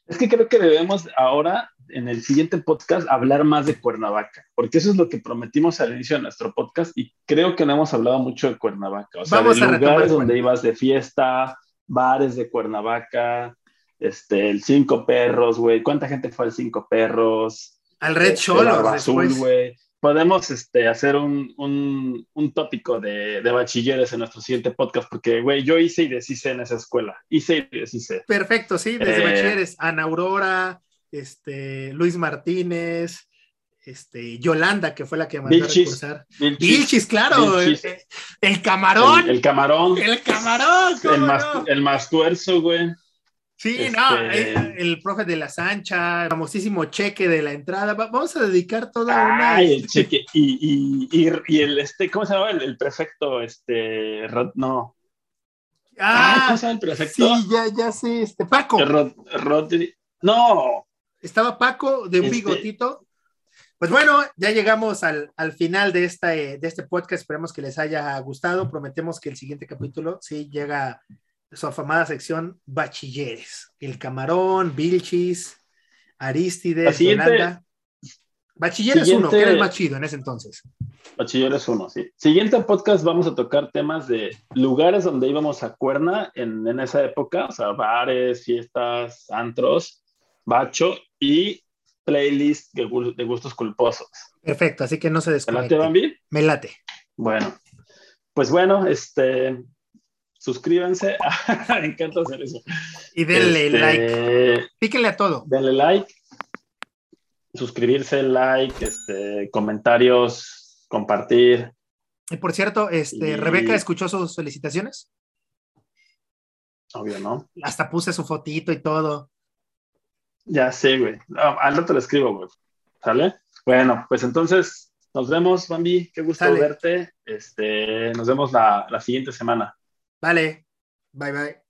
Es que creo que debemos ahora, en el siguiente podcast, hablar más de Cuernavaca, porque eso es lo que prometimos al inicio de nuestro podcast y creo que no hemos hablado mucho de Cuernavaca. O sea, de lugares donde ibas de fiesta, bares de Cuernavaca, este, el Cinco Perros, güey. ¿Cuánta gente fue al Cinco Perros? Al Red este, Azul, güey. Podemos este, hacer un, un, un tópico de, de, bachilleres en nuestro siguiente podcast, porque, güey, yo hice y deshice en esa escuela. Hice y deshice. Perfecto, sí, desde eh, bachilleres. Ana Aurora, este, Luis Martínez, este, Yolanda, que fue la que mandó a recursar. Vilchis, claro. El, camarón. El, camarón. El camarón. El más, el más tuerzo, güey. Sí, no, este, el, profe de la Sancha, famosísimo cheque de la entrada. Vamos a dedicar toda una. Ay, el cheque. Y, y, y, el, este, ¿cómo se llama? El, prefecto, este, no. Ah, ¿cómo se llama el prefecto? Sí, ya, ya sé, este, Paco. Rod, no. Estaba Paco de un este, bigotito pues bueno, ya llegamos al, final de, esta, de este podcast. Esperemos que les haya gustado. Prometemos que el siguiente capítulo sí llega su afamada sección Bachilleres. El Camarón, Vilchis, Aristides, Yolanda. Bachilleres 1, que era el más chido en ese entonces. Bachilleres 1, sí. Siguiente podcast vamos a tocar temas de lugares donde íbamos a Cuerna en, en esa época, o sea, bares, fiestas, antros, bacho y playlist de, gustos culposos. Perfecto, así que no se desconecte. ¿Me late, Bambi? Me late. Bueno, pues bueno, este, suscríbanse. Me encanta hacer eso. Y denle este, like. Píquenle a todo. Denle like. Suscribirse, like, este, comentarios, compartir. Y por cierto, este, Rebeca escuchó sus felicitaciones. Obvio, ¿no? Hasta puse su fotito y todo. Ya sé, güey. al rato le escribo, güey. ¿Sale? Bueno, pues entonces nos vemos, Bambi. Qué gusto verte. Este, nos vemos la, la siguiente semana. Vale. Bye, bye.